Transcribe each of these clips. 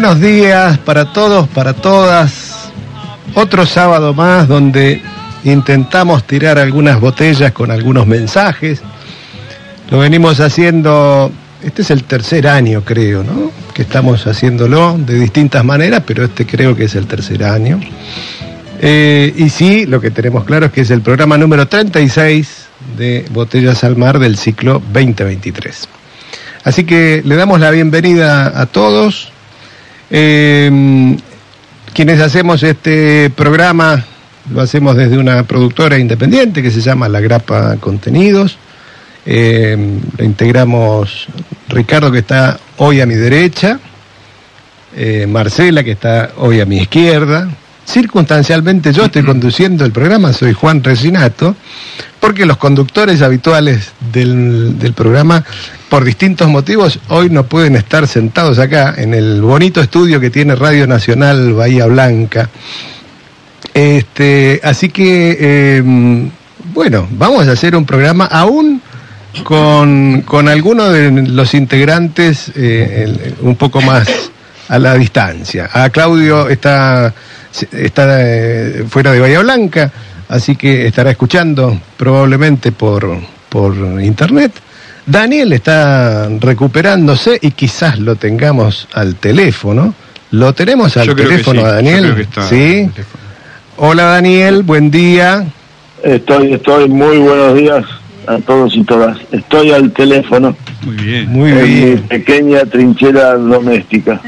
Buenos días para todos, para todas. Otro sábado más donde intentamos tirar algunas botellas con algunos mensajes. Lo venimos haciendo, este es el tercer año creo, ¿no? Que estamos haciéndolo de distintas maneras, pero este creo que es el tercer año. Eh, y sí, lo que tenemos claro es que es el programa número 36 de Botellas al Mar del ciclo 2023. Así que le damos la bienvenida a todos. Eh, quienes hacemos este programa lo hacemos desde una productora independiente que se llama La Grapa Contenidos. Eh, lo integramos Ricardo que está hoy a mi derecha, eh, Marcela que está hoy a mi izquierda. Circunstancialmente yo estoy conduciendo el programa, soy Juan Resinato, porque los conductores habituales del, del programa, por distintos motivos, hoy no pueden estar sentados acá en el bonito estudio que tiene Radio Nacional Bahía Blanca. Este, así que, eh, bueno, vamos a hacer un programa aún con, con algunos de los integrantes eh, un poco más a la distancia. A Claudio está, está eh, fuera de Bahía Blanca, así que estará escuchando probablemente por, por internet. Daniel está recuperándose y quizás lo tengamos al teléfono. ¿Lo tenemos al Yo creo que teléfono, sí, yo Daniel? creo que está ¿Sí? teléfono. Hola Daniel, buen día. Estoy, estoy muy buenos días a todos y todas. Estoy al teléfono Muy bien. Muy en mi bien, pequeña trinchera doméstica.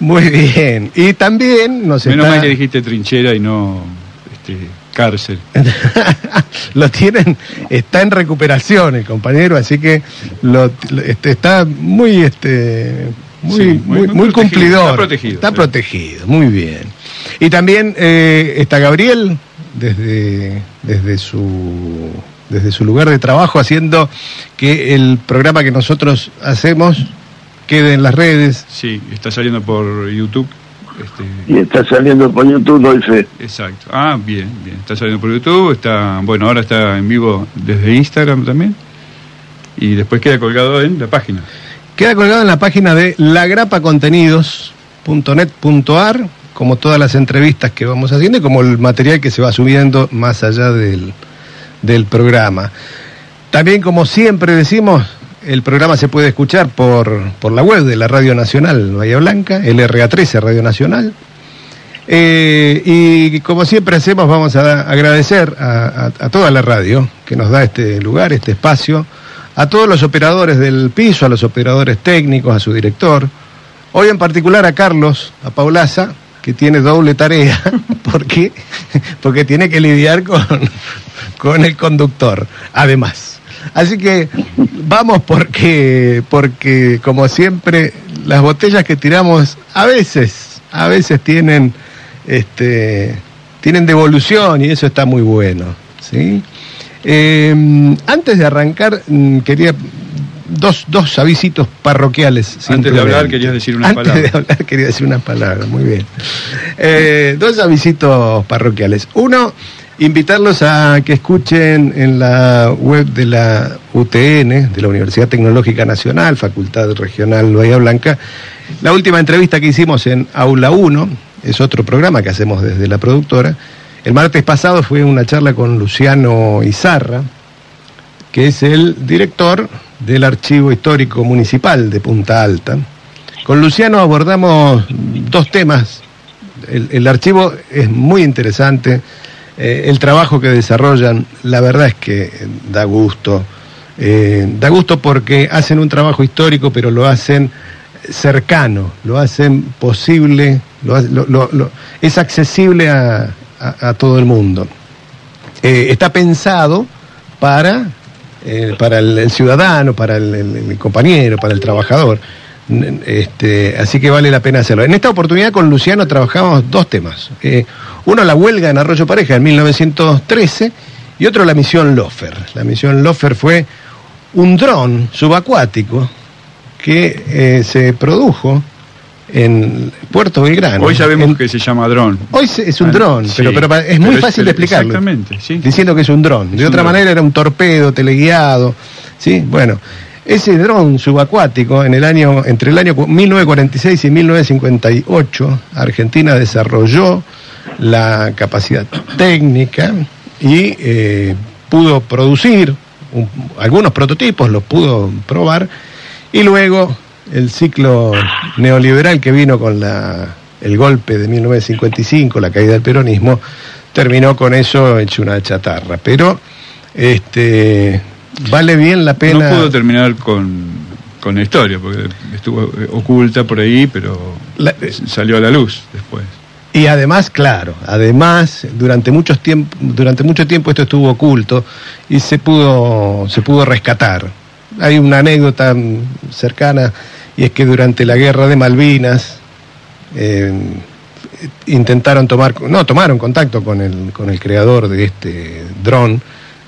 muy bien. Y también nos Menos está... mal que dijiste trinchera y no este, cárcel. lo tienen, está en recuperación el compañero, así que lo, este, está muy, este, muy, Sí, muy, muy- muy, muy protegido, cumplidor. está protegido, Está sí. protegido, muy bien. Y también eh, está Gabriel desde, desde su desde su lugar de trabajo haciendo que el programa que nosotros hacemos quede en las redes. Sí, está saliendo por YouTube. Este, Y está saliendo por YouTube, doy fe. exacto. Ah, bien, bien. Está saliendo por YouTube. Está, bueno, ahora está en vivo desde Instagram también. Y después queda colgado en la página. Queda colgado en la página de lagrapacontenidos.net.ar, como todas las entrevistas que vamos haciendo y como el material que se va subiendo más allá del, del programa. También, como siempre decimos, el programa se puede escuchar por, por la web de la Radio Nacional Bahía Blanca, LRA13 Radio Nacional. Eh, y como siempre hacemos, vamos a agradecer a, toda la radio que nos da este lugar, este espacio, a todos los operadores del piso, a los operadores técnicos, a su director. Hoy en particular a Carlos, a Paulaza, que tiene doble tarea, porque, porque tiene que lidiar con, con el conductor, además. Así que vamos porque, porque como siempre, las botellas que tiramos a veces, a veces tienen, este, tienen devolución y eso está muy bueno. ¿sí? Eh, antes de arrancar, mm, quería dos, dos avisitos parroquiales. Antes de hablar, querías decir una Antes palabra. de hablar, quería decir una palabra, muy bien. Eh, dos avisitos parroquiales. Uno, invitarlos a que escuchen en la web de la UTN, de la Universidad Tecnológica Nacional, Facultad Regional Bahía Blanca, la última entrevista que hicimos en Aula 1, es otro programa que hacemos desde la productora. El martes pasado fue una charla con Luciano Izarra, que es el director del Archivo Histórico Municipal de Punta Alta. Con Luciano abordamos dos temas. El, el archivo es muy interesante, eh, el trabajo que desarrollan, la verdad es que da gusto. Eh, da gusto porque hacen un trabajo histórico, pero lo hacen cercano, lo hacen posible, lo, lo- lo- es accesible a, a- todo el mundo. Eh, está pensado para para el, ciudadano, para el, compañero, para el trabajador. Este, así que vale la pena hacerlo. En esta oportunidad con Luciano trabajamos dos temas. Uno, la huelga en Arroyo Pareja en 1913 y otro, la misión Lofer. La misión Lofer fue un dron subacuático que eh, se produjo en Puerto Belgrano. Hoy sabemos En- que se llama dron. Hoy se- es un Ah, dron, sí. pero, pero es muy Pero fácil de explicarlo. Exactamente, sí. Diciendo que es un dron. De un otra manera era un torpedo teleguiado. ¿sí? Bueno, ese dron subacuático, en el año, entre el año cu- 1946 y 1958, Argentina desarrolló la capacidad técnica y eh, pudo producir un- algunos prototipos, los pudo probar, y luego el ciclo neoliberal que vino con la, el golpe de 1955, la caída del peronismo, terminó con eso hecho una chatarra. Pero este vale bien la pena. No pudo terminar con, con la historia, porque estuvo eh, oculta por ahí, pero La- salió a la luz después. Y además, claro, además, durante muchos tiemp- durante mucho tiempo esto estuvo oculto y se pudo, se pudo rescatar. Hay una anécdota cercana y es que durante la guerra de Malvinas eh, intentaron tomar, no, tomaron contacto con el, con el creador de este dron,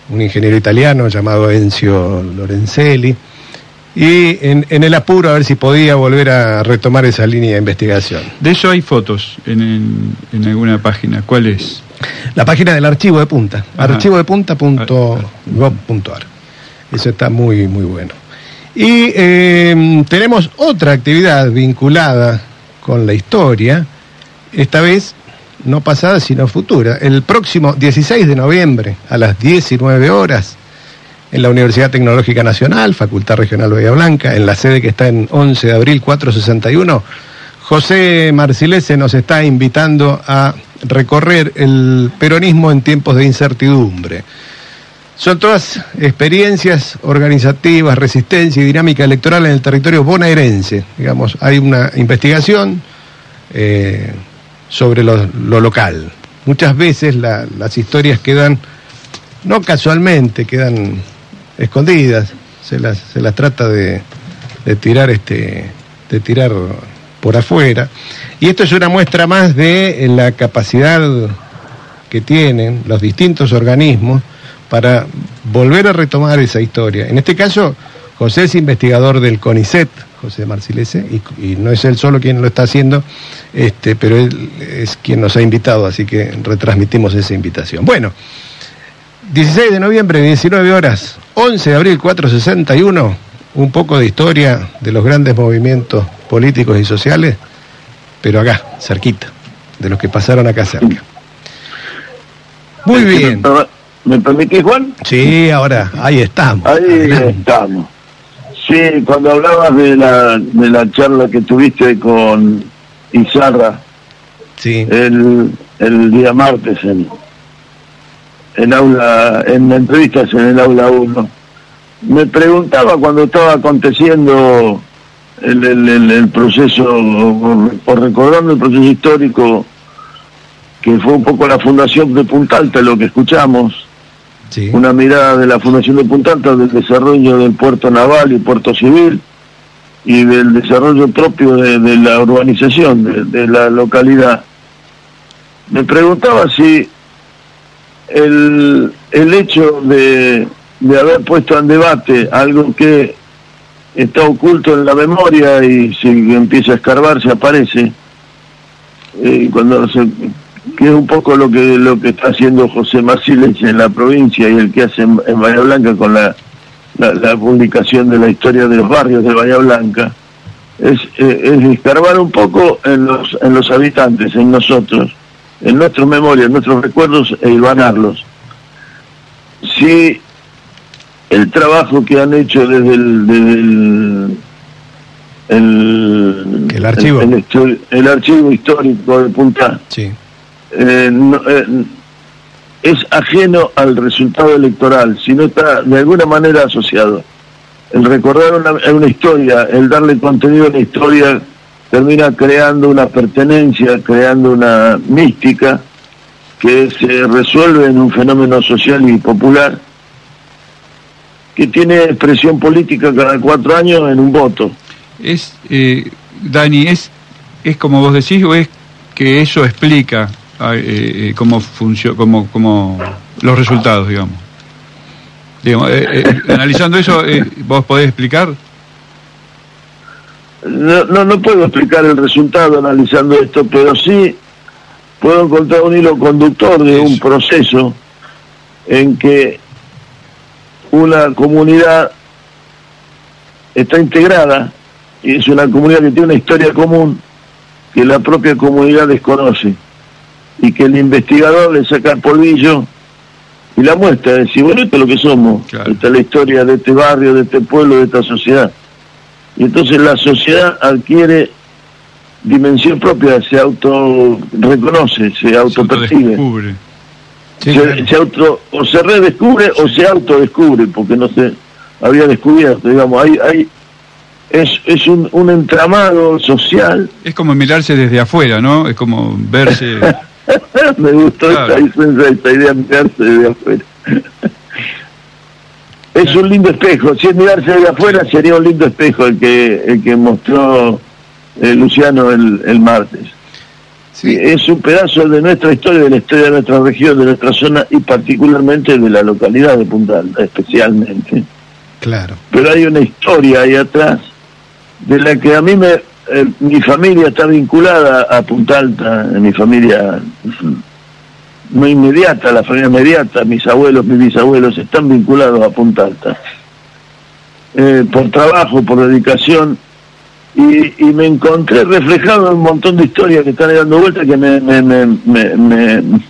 un ingeniero italiano llamado Enzio Lorenzelli, y en, en el apuro a ver si podía volver a retomar esa línea de investigación. De eso hay fotos en, en, en alguna página. ¿Cuál es? La página del archivo de punta, Ajá. archivodepunta.gov.ar. Eso está muy, muy bueno. Y eh, tenemos otra actividad vinculada con la historia, esta vez no pasada sino futura. El próximo 16 de noviembre a las 19 horas en la Universidad Tecnológica Nacional, Facultad Regional Bahía Blanca, en la sede que está en 11 de abril 461, José Marcilese nos está invitando a recorrer el peronismo en tiempos de incertidumbre. Son todas experiencias organizativas, resistencia y dinámica electoral en el territorio bonaerense. Digamos, hay una investigación eh, sobre lo, lo local. Muchas veces la- las historias quedan, no casualmente, quedan escondidas. Se las, se las trata de, de tirar este, de tirar por afuera. Y esto es una muestra más de eh, la capacidad que tienen los distintos organismos para volver a retomar esa historia. En este caso, José es investigador del CONICET, José Marcilese, y, y no es él solo quien lo está haciendo, este, pero él es quien nos ha invitado, así que retransmitimos esa invitación. Bueno, 16 de noviembre, 19 horas, 11 de abril 461, un poco de historia de los grandes movimientos políticos y sociales, pero acá, cerquita, de los que pasaron acá cerca. Muy bien. ¿Me, per- ¿me permitís, Juan? Sí, ahora, ahí estamos. Ahí Adelante. estamos. Sí, cuando hablabas de la, de la charla que tuviste con Izarra Sí, el, el día martes en, en aula, en entrevistas en el aula 1, me preguntaba cuando estaba aconteciendo el, el, el- el proceso, o, o recordando el proceso histórico, que fue un poco la fundación de Punta Alta, lo que escuchamos, sí. una mirada de la Fundación de Punta Alta del desarrollo del puerto naval y puerto civil y del desarrollo propio de, de la urbanización de, de la localidad. Me preguntaba si el, el hecho de, de haber puesto en debate algo que está oculto en la memoria y si empieza a escarbar se aparece, eh, cuando se, que es un poco lo que lo que está haciendo José Marciles en la provincia y el que hace en, en Bahía Blanca con la, la, la publicación de la historia de los barrios de Bahía Blanca, es, eh, es escarbar un poco en los, en los habitantes, en nosotros, en nuestras memorias, en nuestros recuerdos e hilvanarlos. Si el trabajo que han hecho desde el, desde el, el, El archivo. el, el estu- el archivo histórico de Punta Sí, eh, no, eh, es ajeno al resultado electoral, sino está de alguna manera asociado. El recordar una, una historia, el darle contenido a una historia, termina creando una pertenencia, creando una mística que se resuelve en un fenómeno social y popular, que tiene expresión política cada cuatro años en un voto. Es, eh, Dani, es, es como vos decís o es que eso explica ah, eh, eh, cómo funciona, cómo, cómo los resultados, digamos. Digamos, eh, analizando eso, vos podés explicar. No, no, no puedo explicar el resultado analizando esto, pero sí puedo encontrar un hilo conductor de un Eso. proceso en que una comunidad está integrada y es una comunidad que tiene una historia común que la propia comunidad desconoce y que el investigador le saca el polvillo y la muestra, decir, bueno, esto es lo que somos, Claro. esta es la historia de este barrio, de este pueblo, de esta sociedad. Y entonces la sociedad adquiere dimensión propia, se auto reconoce, se autodescubre. Sí, se, claro. se auto o se redescubre o se autodescubre, porque no se había descubierto, digamos, hay, hay es, es un, un entramado social, Es como mirarse desde afuera, ¿no? Es como verse. me gustó Claro. esta, esta, esta idea de mirarse desde afuera. Es un lindo espejo, si es mirarse desde afuera sería un lindo espejo el que, el que mostró eh, Luciano el, el martes. Sí. Es un pedazo de nuestra historia, de la historia de nuestra región, de nuestra zona y particularmente de la localidad de Punta Alta, especialmente. Claro. Pero hay una historia ahí atrás de la que a mí me, eh, mi familia está vinculada a Punta Alta, mi familia no inmediata, la familia inmediata, mis abuelos, mis bisabuelos están vinculados a Punta Alta. Eh, por trabajo, por dedicación, y, me encontré reflejado en un montón de historias que están dando vueltas que me, me, me, me, me-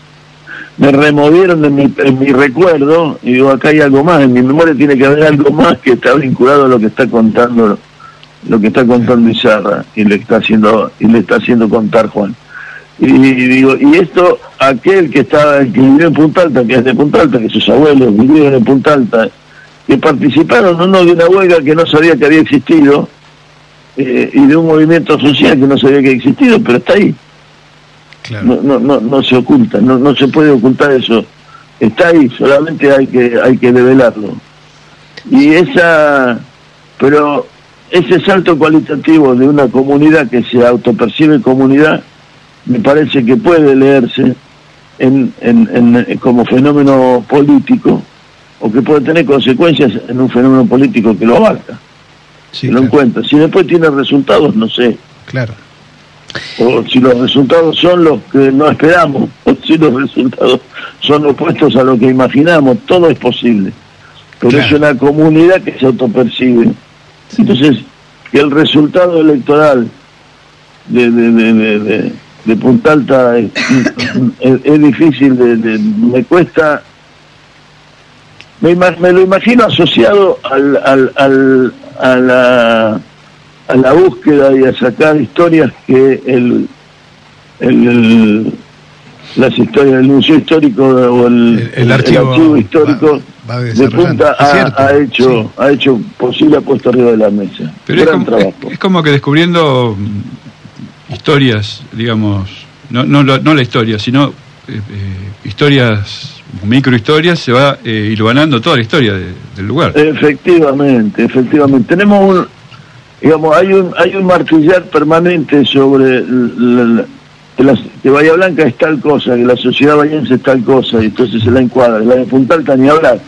me removieron en mi, en mi recuerdo y digo acá hay algo más en mi memoria tiene que haber algo más que está vinculado a lo que está contando lo que está contando Izarra y le está haciendo y le está haciendo contar Juan y, digo y esto aquel que estaba que vivió en Punta Alta que es de Punta Alta que sus abuelos vivieron en Punta Alta que participaron o no de una huelga que no sabía que había existido eh, y de un movimiento social que no sabía que había existido pero está ahí Claro. no, no, no, no se oculta, no, no se puede ocultar eso. Está ahí, solamente hay que, hay que develarlo. Y esa, pero ese salto cualitativo de una comunidad que se autopercibe comunidad, me parece que puede leerse en, en, en- como fenómeno político o que puede tener consecuencias en un fenómeno político que lo abarca, Sí, que lo encuentra. Si después tiene resultados, no sé Claro. o si los resultados son los que no esperamos, o si los resultados son opuestos a lo que imaginamos, todo es posible. Pero Claro. es una comunidad que se autopercibe. Entonces, que el resultado electoral de, de, de, de, de- Punta Alta es, es- es difícil, de, de- me cuesta... Me, me lo imagino asociado al, al, al, a la a la búsqueda y a sacar historias que el, el, el- las historias del museo histórico o el, El- el archivo histórico va- va de punta ha, ha hecho sí. ha hecho posible ha puesto arriba de la mesa. Pero es como, trabajo es- es como que descubriendo historias, digamos, no, no, la- no la historia, sino eh, eh, historias, microhistorias, se va eh, hilvanando toda la historia de- del lugar. Efectivamente, efectivamente. Tenemos un, digamos, hay un, hay un martillar permanente sobre la- la- que, las- que Bahía Blanca es tal cosa, que la sociedad bahiense es tal cosa, y entonces se la encuadra. La de Punta Alta ni hablar.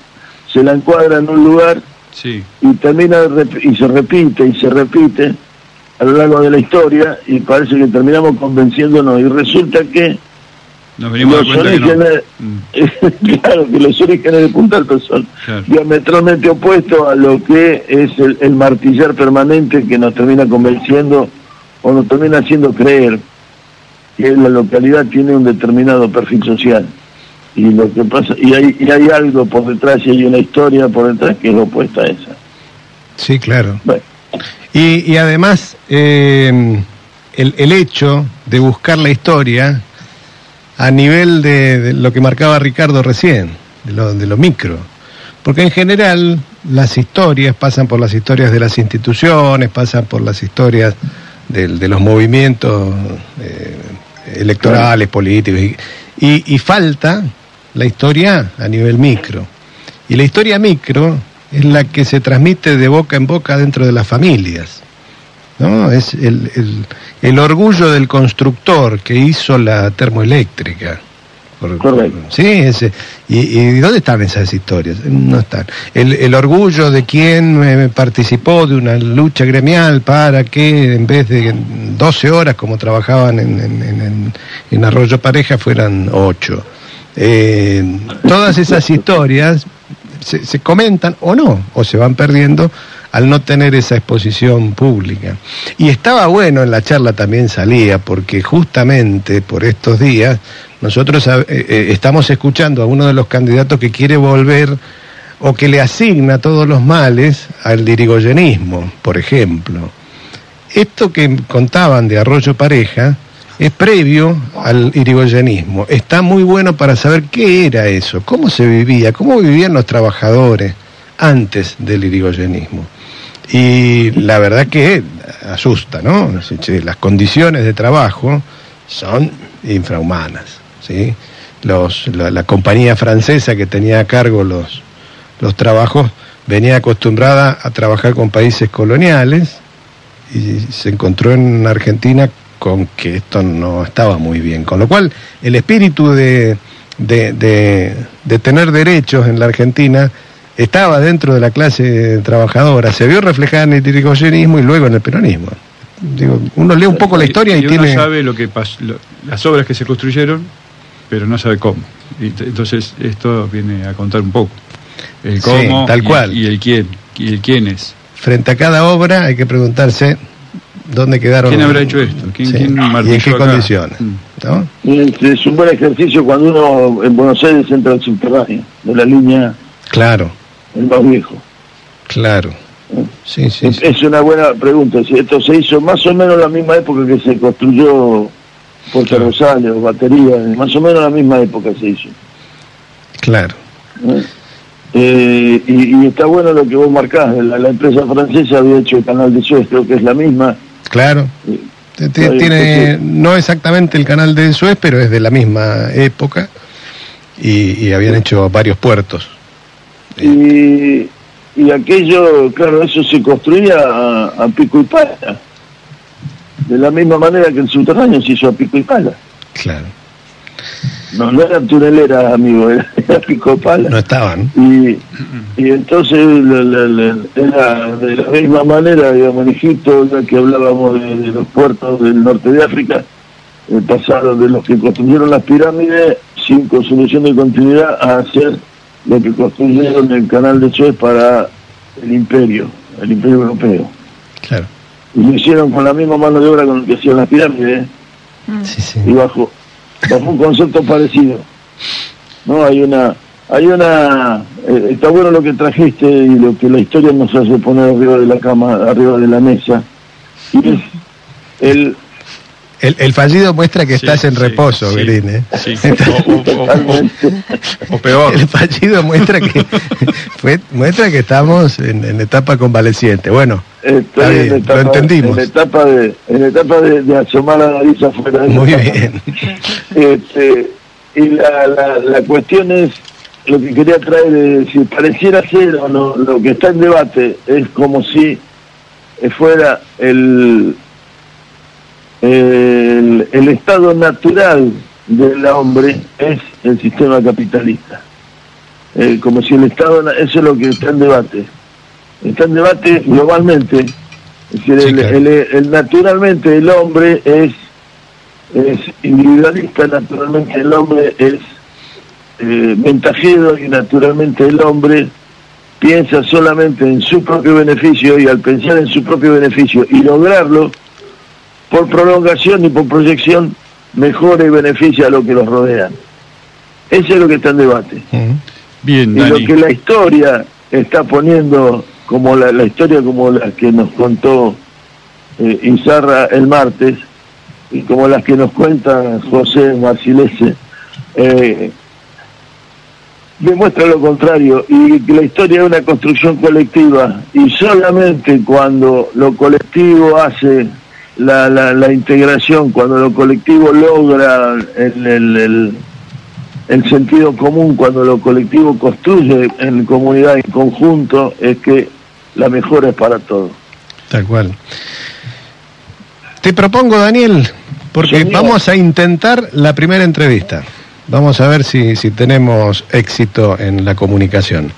Se la encuadra en un lugar Sí, y termina y se repite y se repite a lo largo de la historia y parece que terminamos convenciéndonos y resulta que nos venimos los que no. orígenes, Mm, claro que los orígenes de Punta son Claro. diametralmente opuestos a lo que es el, el martillar permanente que nos termina convenciendo o nos termina haciendo creer que la localidad tiene un determinado perfil social y lo que pasa y hay, y hay algo por detrás y hay una historia por detrás que es opuesta a esa Sí, claro. bueno, Y, y además, eh, el, el hecho de buscar la historia a nivel de, de lo que marcaba Ricardo recién, de lo, de lo micro. Porque en general las historias pasan por las historias de las instituciones, pasan por las historias del- de, los movimientos eh, electorales, políticos, y, y- y falta la historia a nivel micro. Y la historia micro es la que se transmite de boca en boca dentro de las familias. ¿no? Es el, el, el orgullo del constructor que hizo la termoeléctrica. Por- Correcto. Sí, ese. ¿Y, y dónde están esas historias? No están. El, el orgullo de quien eh, participó de una lucha gremial para que en vez de 12 horas como trabajaban en, en- en- en- en Arroyo Pareja fueran 8. Eh, todas esas historias se, comentan o no, o se van perdiendo al no tener esa exposición pública. Y estaba bueno, en la charla también salía, porque justamente por estos días nosotros eh, eh, estamos escuchando a uno de los candidatos que quiere volver o que le asigna todos los males al dirigoyenismo, por ejemplo. Esto que contaban de Arroyo Pareja es previo al irigoyenismo. Está muy bueno para saber qué era eso, cómo se vivía, cómo vivían los trabajadores antes del irigoyenismo. Y la verdad que asusta, ¿no? Las condiciones de trabajo son infrahumanas, ¿sí? La, compañía francesa que tenía a cargo los trabajos venía acostumbrada a trabajar con países coloniales y se encontró en Argentina con que esto no estaba muy bien. Con lo cual, el espíritu de, de, de- de tener derechos en la Argentina estaba dentro de la clase trabajadora, se vio reflejada en el irigoyenismo y luego en el peronismo. Digo, uno lee un poco la historia y, uno tiene... sabe lo que pas- lo- las obras que se construyeron, pero no sabe cómo. Y entonces esto viene a contar un poco. El Sí, cómo tal y, cual. y el quién. Y el quién es. Frente a cada obra hay que preguntarse dónde quedaron... ¿Quién habrá hecho esto? ¿Quién- Sí, quién y en qué acá? condiciones. Mm. Es, es un buen ejercicio cuando uno en Buenos Aires entra al subterráneo, de la línea Claro, el más viejo. claro. Sí, sí, Es, sí. es una buena pregunta. Si esto se hizo más o menos la misma época que se construyó Puerto Claro. Rosario, batería, más o menos la misma época se hizo. Claro. ¿eh? Eh, y, y está bueno lo que vos marcás. La, la empresa francesa había hecho el canal de Suez, creo que es la misma. Claro. Tiene, no exactamente el canal de Suez, pero es de la misma época y, y habían hecho varios puertos. Y, y aquello, claro, eso se construía a, a pico y pala. De la misma manera que el subterráneo se hizo a pico y pala. Claro. No, no eran tuneleras, amigo, era, era pico y pala. No estaban. Y, y entonces la- la- la- era de la misma manera, digamos, en Egipto, ya que hablábamos de, de los puertos del norte de África, eh, pasaron de los que construyeron las pirámides sin solución de continuidad a hacer lo que construyeron el canal de Suez para el imperio, el imperio europeo. Claro. Y lo hicieron con la misma mano de obra con la que hacían las pirámides, Sí, sí. y bajo, bajo un concepto parecido. No, hay una, hay una, eh, está bueno lo que trajiste y lo que la historia nos hace poner arriba de la cama, arriba de la mesa. Y es el, El, el fallido muestra que Sí, estás en sí, reposo, sí, Belín, ¿eh? sí. O, o- o- o- o peor. El fallido muestra que muestra que estamos en, en etapa convaleciente. Bueno, En etapa, lo entendimos. en etapa de, en etapa de, de asomar la nariz afuera de muy bien. Este, y la, la, la cuestión es, lo que quería traer, es, si pareciera ser o no, lo que está en debate es como si eh, fuera el, el, el estado natural del hombre es el sistema capitalista. Eh, como si el estado, eso es lo que está en debate. Está en debate globalmente. Es decir, Sí, el- claro. el- el- naturalmente el hombre es es individualista, naturalmente el hombre es eh, ventajero y naturalmente el hombre piensa solamente en su propio beneficio y al pensar en su propio beneficio y lograrlo, por prolongación y por proyección, mejora y beneficia a lo que los rodean. Eso es lo que está en debate. Bien, Y lo que la historia está poniendo, como la, la historia como la que nos contó eh, Izarra el martes, y como las que nos cuenta José Marcilese, eh, demuestra lo contrario, y que la historia es una construcción colectiva, y solamente cuando lo colectivo hace la, la, la integración, cuando lo colectivo logra el, el- el- el sentido común cuando lo colectivo construye en comunidad, en conjunto, es que la mejor es para todos. Tal cual. Te propongo, Daniel, porque Señor. vamos a intentar la primera entrevista. Vamos a ver si, si tenemos éxito en la comunicación.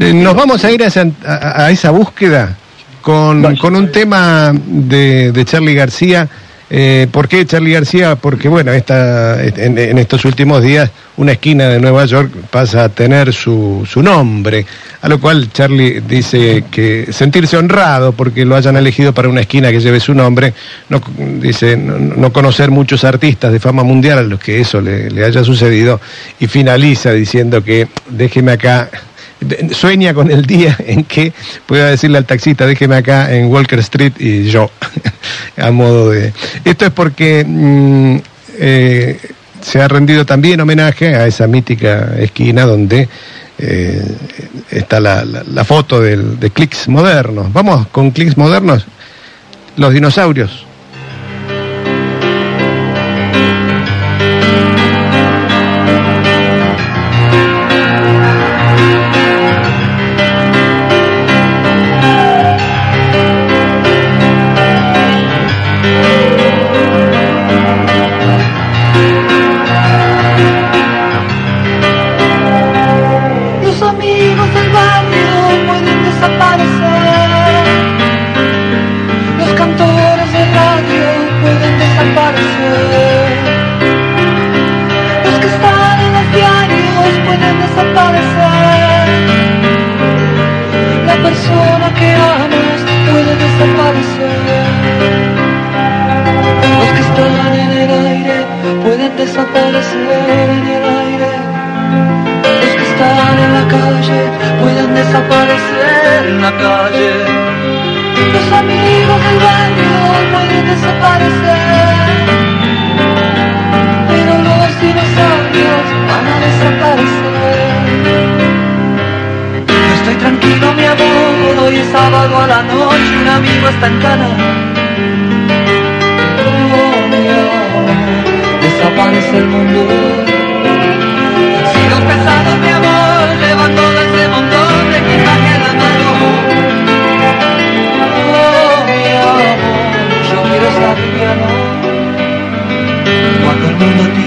Eh, Nos vamos a ir a esa, a- a esa búsqueda con, con un tema de, de Charlie García. Eh, ¿Por qué Charlie García? Porque, bueno, esta, en, estos últimos días una esquina de Nueva York pasa a tener su, su nombre, a lo cual Charlie dice que sentirse honrado porque lo hayan elegido para una esquina que lleve su nombre, no, dice no, no conocer muchos artistas de fama mundial a los que eso le, le haya sucedido, y finaliza diciendo que déjeme acá sueña con el día en que pueda decirle al taxista, déjeme acá en Walker Street y yo, a modo de... Esto es porque mm, eh, se ha rendido también homenaje a esa mítica esquina donde eh, está la, la- la foto del- de clics modernos. Vamos con clics modernos, los dinosaurios. Desaparecer en la calle. Los amigos del barrio pueden desaparecer. Pero los dinosaurios van a desaparecer. Estoy tranquilo, mi amor. Hoy es sábado a la noche. Un amigo está en cana. Oh, mi desaparece el mundo.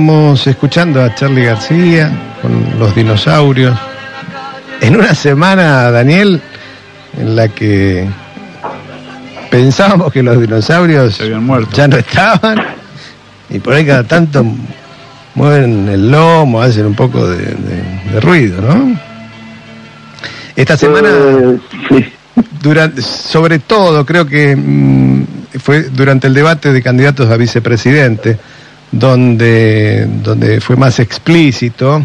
Estábamos escuchando a Charlie García con los dinosaurios. En una semana, Daniel, en la que pensábamos que los dinosaurios Se habían muerto. ya no estaban, y por ahí cada tanto mueven el lomo, hacen un poco de, de- de ruido, ¿no? Esta semana Eh, sí. durante, sobre todo creo que mm, fue durante el debate de candidatos a vicepresidente donde, donde fue más explícito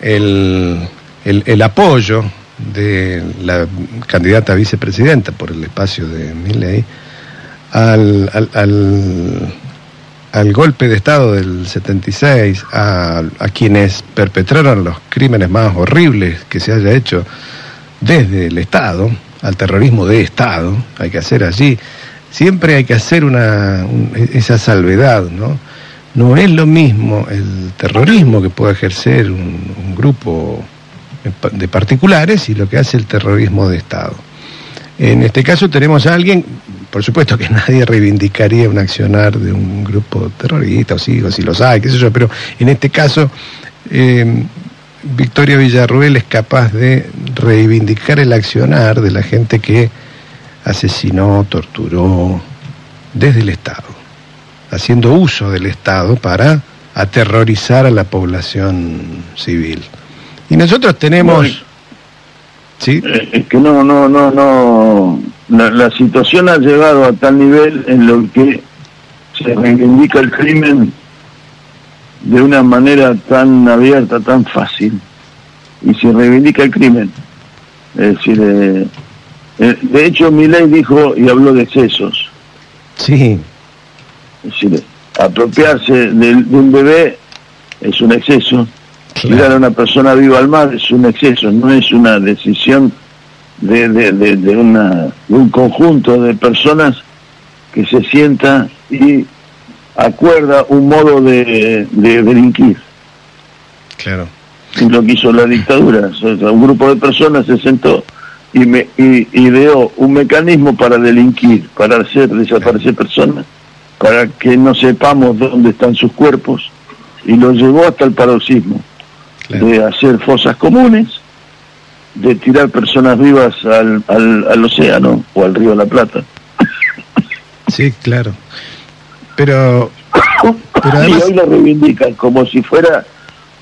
el, el- el apoyo de la candidata a vicepresidenta por el espacio de Milley al, al, al- al golpe de Estado del 76, a, a quienes perpetraron los crímenes más horribles que se haya hecho desde el Estado, al terrorismo de Estado, hay que hacer allí siempre hay que hacer una, un- esa salvedad, ¿no? No es lo mismo el terrorismo que puede ejercer un, grupo de particulares y lo que hace el terrorismo de Estado. En este caso tenemos a alguien, por supuesto que nadie reivindicaría un accionar de un grupo terrorista, o sí, o si los hay, qué sé yo, pero en este caso eh, Victoria Villarruel es capaz de reivindicar el accionar de la gente que asesinó, torturó desde el Estado, haciendo uso del Estado para aterrorizar a la población civil. Y nosotros tenemos... ¿Sí? Eh, Es que no, no, no, no. La, la situación ha llegado a tal nivel en lo que se reivindica el crimen de una manera tan abierta, tan fácil. Y se reivindica el crimen. Es decir, eh, eh, de hecho, Milei dijo y habló de excesos. Sí, Es decir, apropiarse de, un bebé es un exceso. Tirar a una persona viva al mar es un exceso, no es una decisión de, de, de, de una, de un conjunto de personas que se sienta y acuerda un modo de, de delinquir. claro. Es lo que hizo la dictadura. O sea, un grupo de personas se sentó y, me, y ideó un mecanismo para delinquir, para hacer desaparecer personas, para que no sepamos dónde están sus cuerpos, y lo llevó hasta el paroxismo Claro. de hacer fosas comunes, de tirar personas vivas al, al, al océano o al río de la Plata. Sí, claro. Pero, pero y hoy lo reivindican como si fuera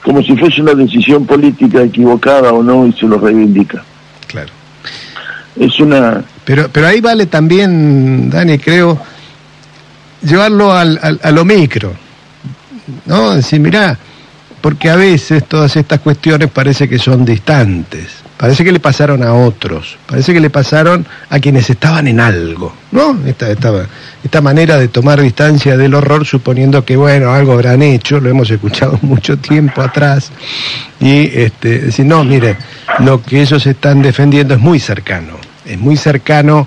como si fuese una decisión política equivocada o no y se lo reivindica. claro. Es una Pero, pero ahí vale también, Dani, creo, llevarlo al, al- a lo micro. ¿No? Decir, mirá, porque a veces todas estas cuestiones parece que son distantes. Parece que le pasaron a otros, parece que le pasaron a quienes estaban en algo, ¿no? Esta, esta, esta manera de tomar distancia del horror suponiendo que, bueno, algo habrán hecho, lo hemos escuchado mucho tiempo atrás, y este, decir, no, mire, lo que ellos están defendiendo es muy cercano, es muy cercano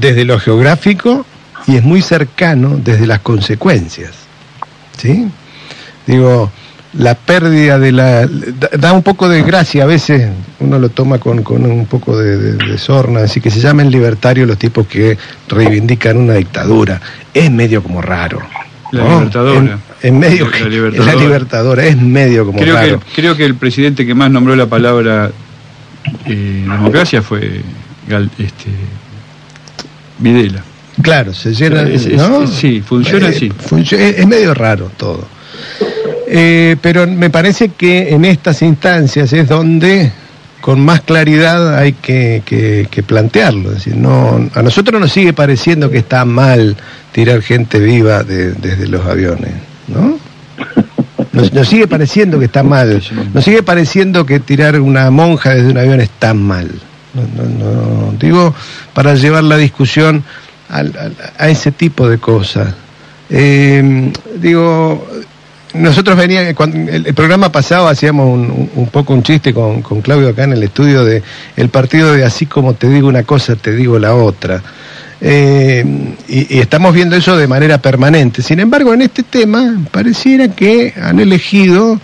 desde lo geográfico y es muy cercano desde las consecuencias, ¿sí? Digo, la pérdida de la... da, un poco de gracia, a veces uno lo toma con, con un poco de, de- de sorna, así que se llaman libertarios los tipos que reivindican una dictadura. Es medio como raro. La ¿no? libertadora. En, en medio La libertadora. la libertadora, es medio como Creo que, raro. creo que el presidente que más nombró la palabra eh, democracia fue este, Videla. Claro, se llena. Es- es- ¿no? es- sí, funciona así. funcio- es, es medio raro todo. Eh, pero me parece que en estas instancias es donde con más claridad hay que, que- que plantearlo. Es decir, no, a nosotros nos sigue pareciendo que está mal tirar gente viva de- desde los aviones, ¿no? Nos, nos sigue pareciendo que está mal. Nos sigue pareciendo que tirar una monja desde un avión está mal. No, no, no. Digo, para llevar la discusión al- a ese tipo de cosas. Eh, digo, nosotros veníamos, cuando el, programa pasado hacíamos un, un- poco un chiste con, con Claudio acá en el estudio de el partido de así como te digo una cosa, te digo la otra. Eh, y, y estamos viendo eso de manera permanente. Sin embargo, en este tema pareciera que han elegido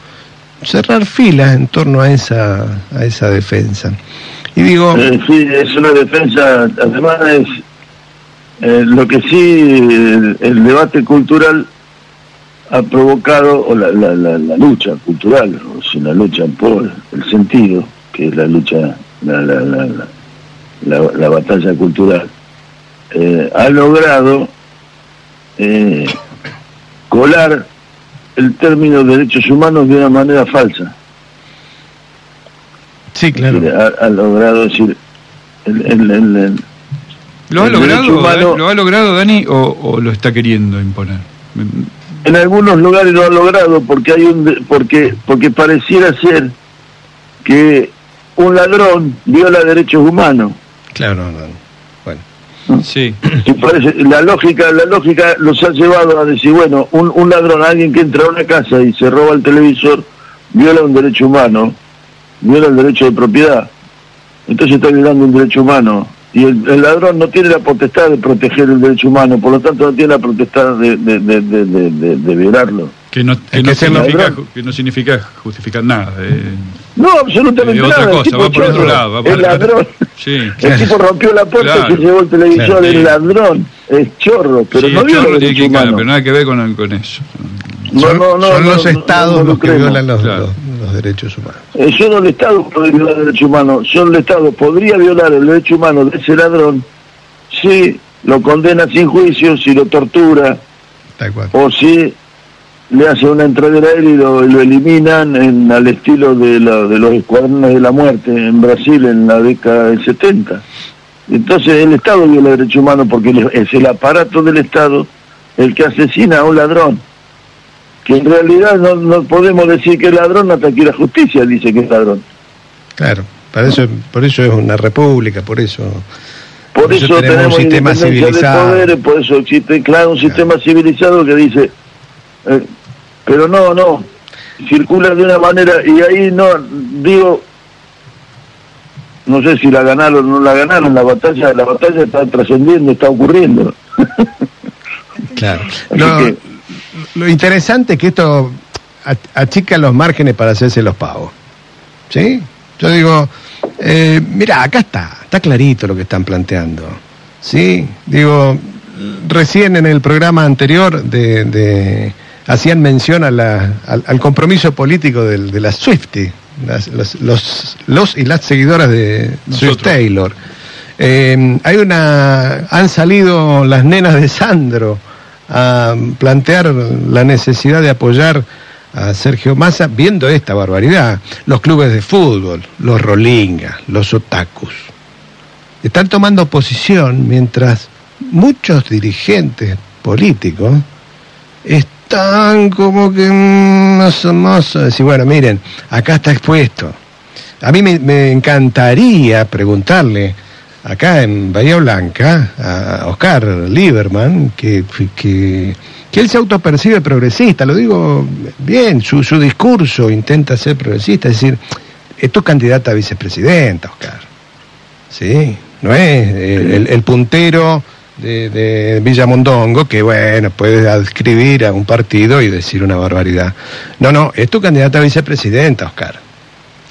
cerrar filas en torno a esa, a esa defensa. Y digo, Eh, sí, es una defensa, además es eh, lo que sí el, el debate cultural ha provocado, o la, la, la, la lucha cultural, o sea, la lucha por el sentido, que es la lucha, la, la, la, la, la- la batalla cultural, eh, ha logrado eh, colar el término derechos humanos de una manera falsa. sí, claro. Ha, ha logrado decir, el, el- el- el- ¿Lo ha, El logrado, humano- Dan- ¿Lo ha logrado Dani o, o lo está queriendo imponer? en algunos lugares lo ha logrado porque hay un porque porque pareciera ser que un ladrón viola derechos humanos Claro, no, no. Bueno, Sí. Y parece- la lógica la lógica los ha llevado a decir bueno un, un ladrón alguien que entra a una casa y se roba el televisor viola un derecho humano viola el derecho de propiedad entonces está violando un derecho humano y el, el ladrón no tiene la potestad de proteger el derecho humano, por lo tanto no tiene la potestad de, de, de, de, de- de- de violarlo. Que no, que no significa, que no significa justificar nada. eh. No, absolutamente Eh, otra nada. el cosa, tipo va por otro lado, va por- el ladrón. Sí. El tipo rompió la puerta Claro. y se llevó el televisor, Claro. el ladrón, es chorro, pero Sí, no el viola el derecho pero nada que ver con, con eso. No, son no, no, son no, los no, estados no los que creemos. violan los, Claro. los- los derechos humanos. Eh, solo el Estado puede violar el derecho humano. Solo el Estado podría violar el derecho humano de ese ladrón si lo condena sin juicio, si lo tortura o si le hace una entradera a él y lo, lo eliminan en, al estilo de, la- de los escuadrones de la muerte en Brasil en la década del 70. Entonces el Estado viola el derecho humano porque es el aparato del Estado el que asesina a un ladrón. Que en realidad no, no podemos decir que es ladrón hasta que la justicia dice que es ladrón. Claro, para eso, por eso es una república, por eso. Por, Por eso eso, tenemos un tenemos sistema civilizado. de poderes, por eso existe, claro, un sistema civilizado que dice, eh, pero no, no, circula de una manera, y ahí no, digo, no sé si la ganaron o no la ganaron, la batalla, la batalla está trascendiendo, está ocurriendo. Claro. Que- lo interesante es que esto achica los márgenes para hacerse los pagos. ¿Sí? Yo digo, eh, mira, acá está, está clarito lo que están planteando. ¿Sí? Digo, recién en el programa anterior de, de- hacían mención a la- al, al compromiso político del- de, las Swifty, las- los, los, los y las seguidoras de Swift. Taylor. Eh, hay una, han salido las nenas de Sandro a plantear la necesidad de apoyar a Sergio Massa viendo esta barbaridad. Los clubes de fútbol, los rolingas, los otakus, están tomando posición mientras muchos dirigentes políticos están como que más o menos decir, bueno, miren, acá está expuesto. A mí me encantaría preguntarle acá en Bahía Blanca a Oscar Lieberman que, que, que él se autopercibe progresista, lo digo bien, su, su discurso intenta ser progresista, es decir, es tu candidata a vicepresidenta, Oscar. Sí, no es el, el- puntero de, de Villamondongo que, bueno, puede adscribir a un partido y decir una barbaridad. No, no, es tu candidata a vicepresidenta, Oscar.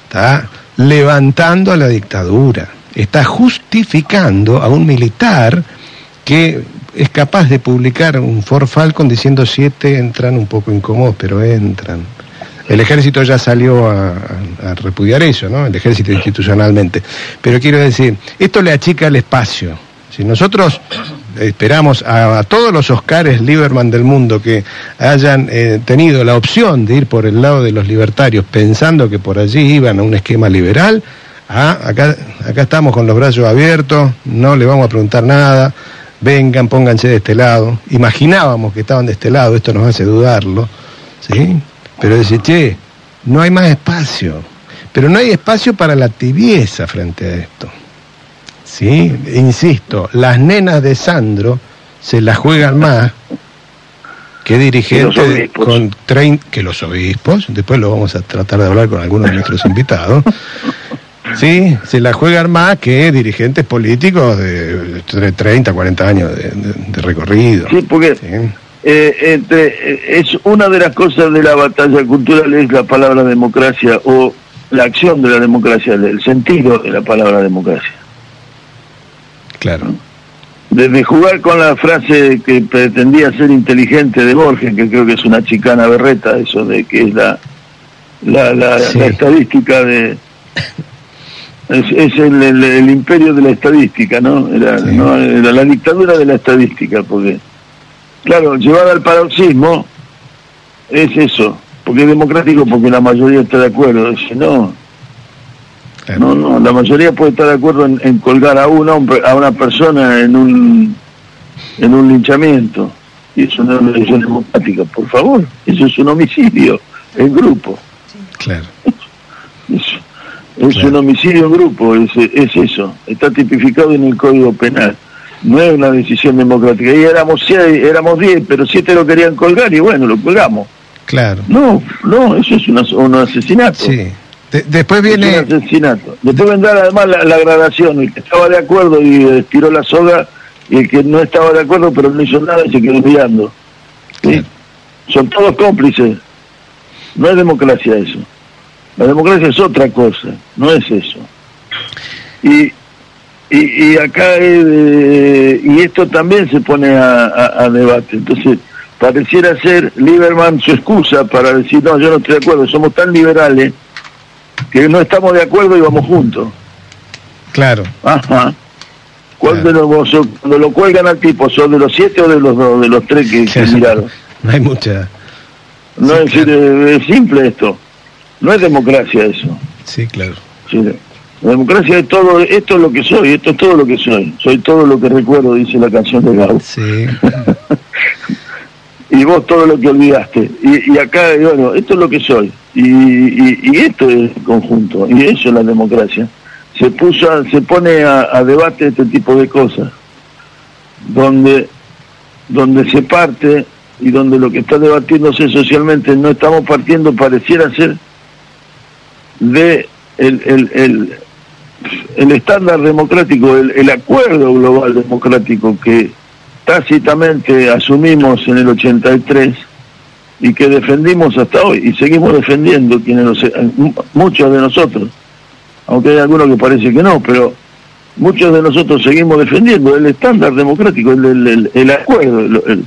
Está levantando a la dictadura. Está justificando a un militar que es capaz de publicar un Ford Falcon diciendo siete entran un poco incómodos, pero entran. El ejército ya salió a, repudiar eso, ¿no? El ejército institucionalmente. Pero quiero decir, esto le achica el espacio. Si nosotros esperamos a, todos los Oscares Lieberman del mundo que hayan eh, tenido la opción de ir por el lado de los libertarios pensando que por allí iban a un esquema liberal, ah, acá, acá estamos con los brazos abiertos, no le vamos a preguntar nada, vengan, pónganse de este lado. Imaginábamos que estaban de este lado, esto nos hace dudarlo, ¿sí? Pero decir, che, no hay más espacio. Pero no hay espacio para la tibieza frente a esto. ¿Sí? Insisto, las nenas de Sandro se las juegan más que obispos. con trein- que los obispos, después lo vamos a tratar de hablar con algunos de nuestros invitados. Sí, se la juegan más que dirigentes políticos de, de 30, 40 años de, de- de recorrido. Sí, porque Sí. eh, entre, eh, es una de las cosas de la batalla cultural es la palabra democracia o la acción de la democracia, el sentido de la palabra democracia. Claro. Desde jugar con la frase que pretendía ser inteligente de Borges, que creo que es una chicana berreta, eso de que es la, la, la, Sí. la estadística de... Es, es el, el- el imperio de la estadística, ¿no? Era, Sí. ¿no? Era la dictadura de la estadística, porque, claro, llevada al paroxismo es eso, porque es democrático porque la mayoría está de acuerdo, dice, no, claro. no, no, la mayoría puede estar de acuerdo en, en colgar a una, a una persona en un en un linchamiento. Y eso no es una elección democrática, por favor. Eso es un homicidio en grupo. Claro. Es, es Claro. un homicidio en grupo, es, es eso. Está tipificado en el Código Penal. No es una decisión democrática. Y éramos seis, éramos diez, pero siete lo querían colgar y bueno, lo colgamos. Claro. No, no, eso es una- un asesinato. Sí. De- después Es viene... un asesinato. Después vendrá además la, la gradación, el que estaba de acuerdo y estiró la soga, y el que no estaba de acuerdo pero no hizo nada y se quedó mirando. ¿Sí? Claro. Son todos cómplices. No es democracia eso. La democracia es otra cosa, no es eso. Y, y, y acá, eh, y esto también se pone a, a- a debate. Entonces, pareciera ser Lieberman su excusa para decir, no, yo no estoy de acuerdo, somos tan liberales que no estamos de acuerdo y vamos juntos. Claro. Ajá. ¿Cuál Claro. de los vos cuando lo cuelgan al tipo, son de los siete o de los dos, de los tres que, que Claro. miraron? No hay mucha... No Sí, es claro. es simple esto. No es democracia eso. Sí, claro. Sí, La democracia es todo, esto es lo que soy, esto es todo lo que soy. Soy todo lo que recuerdo, dice la canción de Gauss. Sí. y vos todo lo que olvidaste. Y, y acá, bueno, esto es lo que soy. Y, y, y esto es el conjunto. Y eso es la democracia. Se puso, a- se pone a, a debate este tipo de cosas. Donde, donde se parte y donde lo que está debatiéndose socialmente no estamos partiendo, pareciera ser de el, el, el, el estándar democrático, el, el acuerdo global democrático que tácitamente asumimos en el 83 y que defendimos hasta hoy y seguimos defendiendo quienes los- muchos de nosotros, aunque hay algunos que parece que no, pero muchos de nosotros seguimos defendiendo el estándar democrático, el, el, el- acuerdo, el,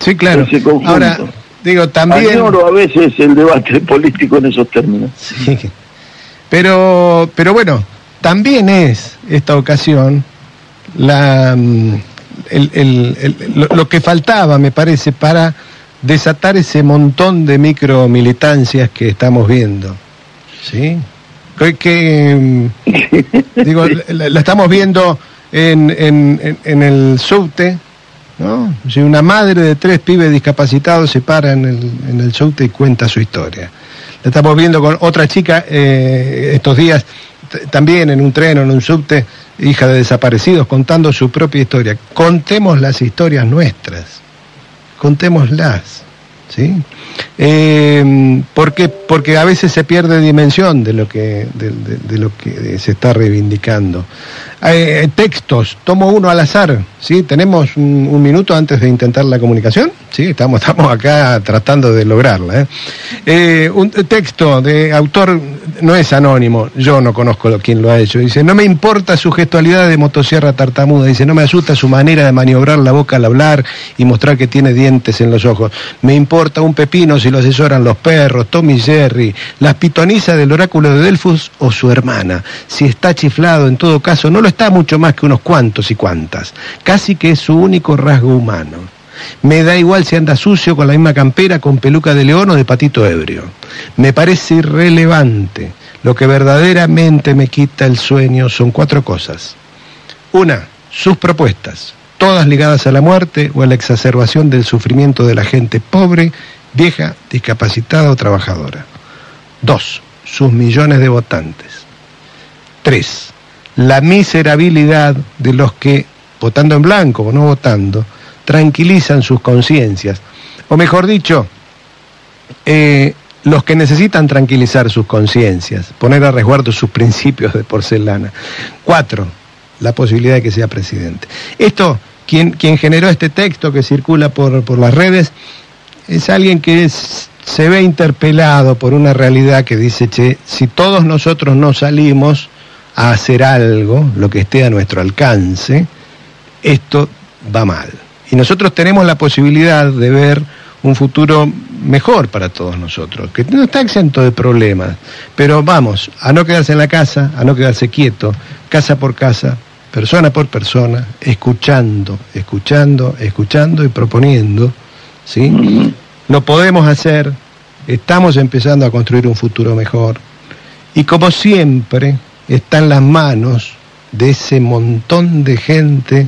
Sí, claro. Ese conjunto. Ahora, digo, también... añoro a veces el debate político en esos términos. Sí. Pero, pero bueno, también es esta ocasión la, mm, el- el- el- lo, lo que faltaba, me parece, para desatar ese montón de micromilitancias que estamos viendo. ¿Sí? Que, que, mm, digo, la, la estamos viendo en, en, en- en el subte, ¿no? Si una madre de tres pibes discapacitados se para en el, en el subte y cuenta su historia. La estamos viendo con otra chica eh, estos días, también en un tren o en un subte, hija de desaparecidos, contando su propia historia. Contemos las historias nuestras, contémoslas, ¿sí? Eh, porque, porque a veces se pierde dimensión de lo que, de lo que se está reivindicando. Eh, textos, tomo uno al azar, ¿sí? ¿Tenemos un, un minuto antes de intentar la comunicación? Sí, estamos, estamos acá tratando de lograrla. ¿eh? Eh, un texto de autor, no es anónimo, yo no conozco quién lo ha hecho, dice, no me importa su gestualidad de motosierra tartamuda, dice, no me asusta su manera de maniobrar la boca al hablar y mostrar que tiene dientes en los ojos, me importa un pepino si lo asesoran los perros, Tommy Jerry, las pitonizas del oráculo de Delfos o su hermana, si está chiflado, en todo caso, no lo está mucho más que unos cuantos y cuantas, casi que es su único rasgo humano. Me da igual si anda sucio con la misma campera, con peluca de león o de patito ebrio. Me parece irrelevante. Lo que verdaderamente me quita el sueño son cuatro cosas. Una, sus propuestas, todas ligadas a la muerte o a la exacerbación del sufrimiento de la gente pobre, vieja, discapacitada o trabajadora. Dos, sus millones de votantes. Tres, la miserabilidad de los que, votando en blanco o no votando, tranquilizan sus conciencias. O mejor dicho, eh, los que necesitan tranquilizar sus conciencias, poner a resguardo sus principios de porcelana. Cuatro, la posibilidad de que sea presidente. Esto, quien, quien generó este texto que circula por, por las redes, es alguien que se ve interpelado por una realidad que dice, che, si todos nosotros no salimos a hacer algo, lo que esté a nuestro alcance, esto va mal. Y nosotros tenemos la posibilidad de ver un futuro mejor para todos nosotros, que no está exento de problemas, pero vamos, a no quedarse en la casa, a no quedarse quieto, casa por casa, persona por persona, escuchando, escuchando, escuchando y proponiendo, ¿sí? Lo podemos hacer, estamos empezando a construir un futuro mejor. Y como siempre, está en las manos de ese montón de gente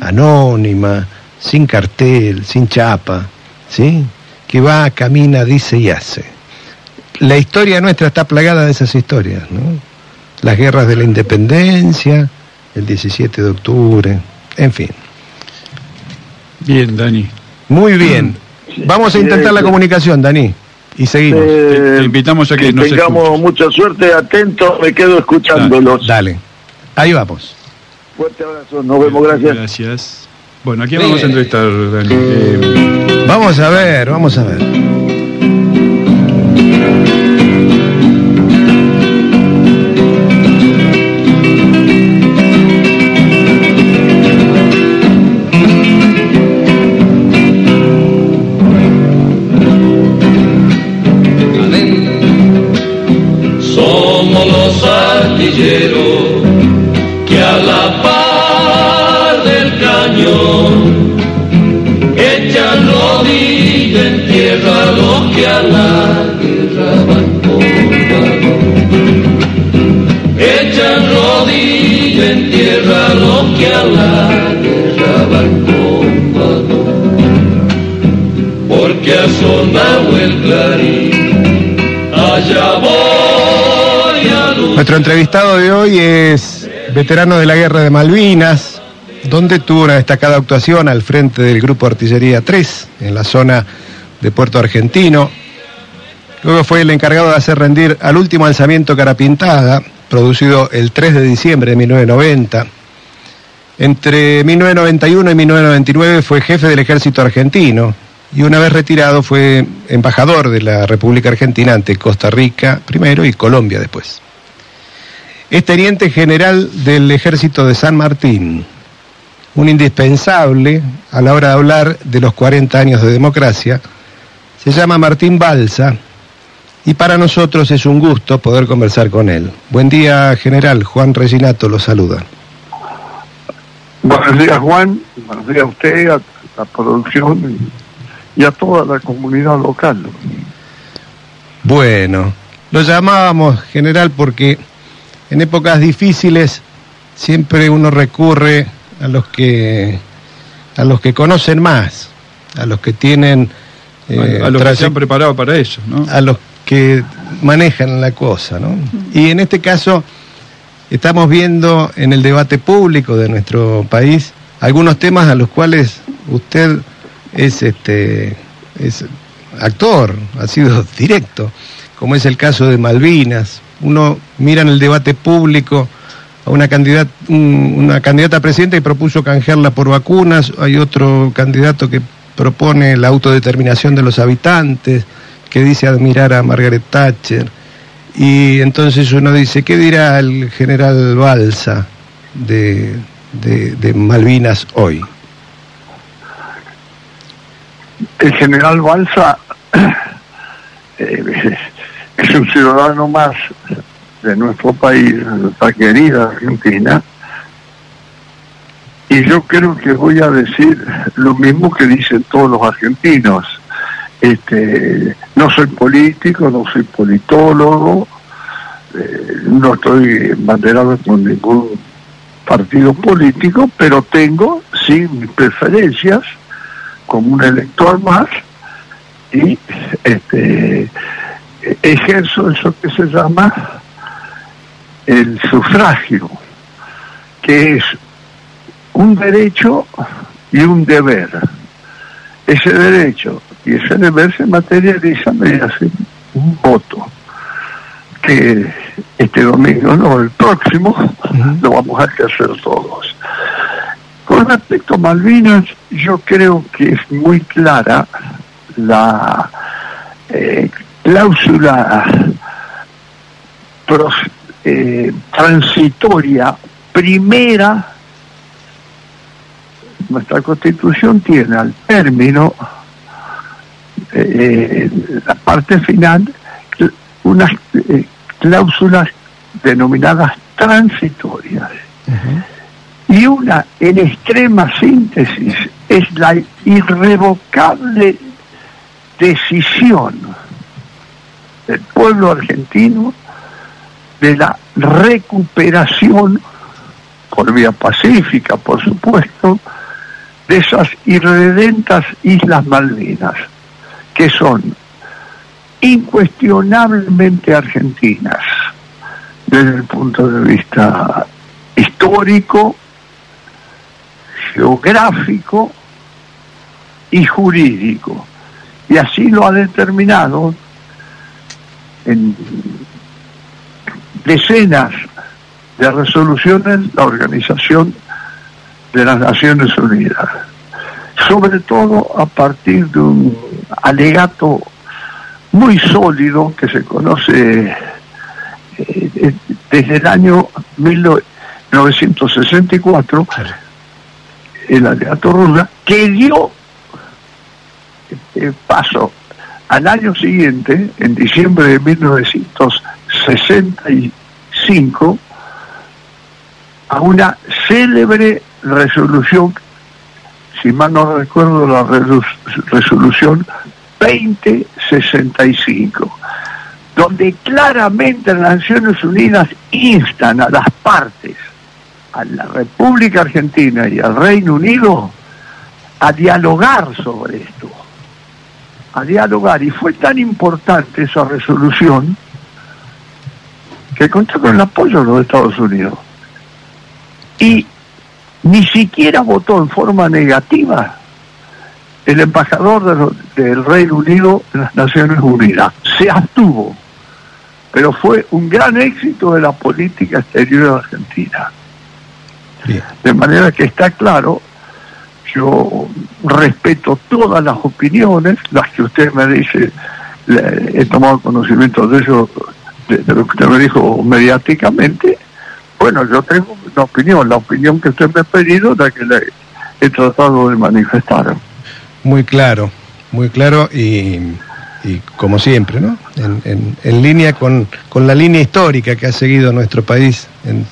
anónima, sin cartel, sin chapa, ¿sí? Que va, camina, dice y hace. La historia nuestra está plagada de esas historias, ¿no? Las guerras de la independencia, el 17 de octubre, en fin. Bien, Dani. Muy bien. Vamos a intentar la comunicación, Dani. Y seguimos. Eh, te invitamos a que nos tengamos escuches. mucha suerte, atento, me quedo escuchándolos. Dale. Ahí vamos. Fuerte abrazo, nos vemos, gracias. Gracias. Bueno, ¿a quién vamos a entrevistar, Dani? Eh, Vamos a ver, vamos a ver. Nuestro entrevistado de hoy es veterano de la Guerra de Malvinas, donde tuvo una destacada actuación al frente del Grupo Artillería 3 en la zona de Puerto Argentino. Luego fue el encargado de hacer rendir al último alzamiento Carapintada, producido el 3 de diciembre de 1990. Entre 1991 y 1999 fue jefe del ejército argentino y una vez retirado fue embajador de la República Argentina ante Costa Rica primero y Colombia después. Es teniente general del ejército de San Martín, un indispensable a la hora de hablar de los 40 años de democracia. Se llama Martín Balsa y para nosotros es un gusto poder conversar con él. Buen día, general. Juan Reginato lo saluda. Buenos días, Juan. Buenos días a usted, a la producción y, a toda la comunidad local. Bueno, lo llamábamos general porque en épocas difíciles siempre uno recurre a los que a los que conocen más, a los que tienen eh, a, los que se han preparado para eso, ¿no? a los que manejan la cosa, ¿no? Y en este caso estamos viendo en el debate público de nuestro país algunos temas a los cuales usted es este es actor, ha sido directo, como es el caso de Malvinas. Uno mira en el debate público a una candidata, una candidata a presidenta y propuso canjearla por vacunas, hay otro candidato que propone la autodeterminación de los habitantes, que dice admirar a Margaret Thatcher. Y entonces uno dice, ¿qué dirá el general Balsa de, de- de Malvinas hoy? El general Balsa eh, es un ciudadano más de nuestro país, de nuestra querida Argentina, y yo creo que voy a decir lo mismo que dicen todos los argentinos. Este, no soy político, no soy politólogo, eh, no estoy banderado con ningún partido político, pero tengo sí mis preferencias como un elector más y este ejerzo eso que se llama el sufragio, que es un derecho y un deber. Ese derecho y ese deber se materializan mediante un voto, que este domingo, no, el próximo, lo vamos a hacer todos. Con respecto a Malvinas, yo creo que es muy clara la eh, cláusula eh, transitoria primera. Nuestra constitución tiene al término, eh, la parte final, unas cláusulas denominadas transitorias. Y una, en extrema síntesis, es la irrevocable decisión del pueblo argentino de la recuperación, por vía pacífica, por supuesto, de esas irredentas Islas Malvinas, que son incuestionablemente argentinas desde el punto de vista histórico, geográfico y jurídico. Y así lo ha determinado en decenas de resoluciones la Organización de las Naciones Unidas, sobre todo a partir de un alegato muy sólido que se conoce eh, eh, desde el año 1964, el alegato Ruda, que dio eh, paso al año siguiente, en diciembre de 1965, a una célebre resolución, si mal no recuerdo la resolución 2065, donde claramente las Naciones Unidas instan a las partes, a la República Argentina y al Reino Unido, a dialogar sobre esto a dialogar y fue tan importante esa resolución que contó con el apoyo de los Estados Unidos. Y ni siquiera votó en forma negativa el embajador del Reino Unido en las Naciones Unidas. Se abstuvo, pero fue un gran éxito de la política exterior de De manera que está claro yo respeto todas las opiniones, las que usted me dice, he tomado conocimiento de eso, de, lo que usted me dijo mediáticamente. Bueno, yo tengo una opinión, la opinión que usted me ha pedido, la que le he tratado de manifestar. Muy claro, muy claro y, como siempre, ¿no? En, en, línea con, con, la línea histórica que ha seguido nuestro país en,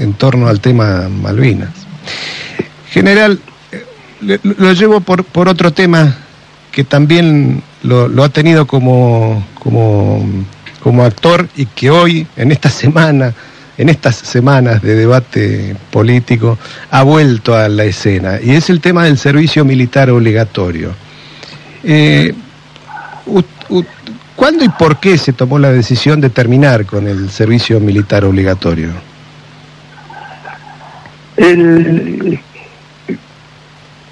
en torno al tema Malvinas. General, lo llevo por, por otro tema que también lo, ha tenido como, como, como actor y que hoy, en esta semana, en estas semanas de debate político, ha vuelto a la escena, y es el tema del servicio militar obligatorio. Eh, ¿Cuándo y por qué se tomó la decisión de terminar con el servicio militar obligatorio? El,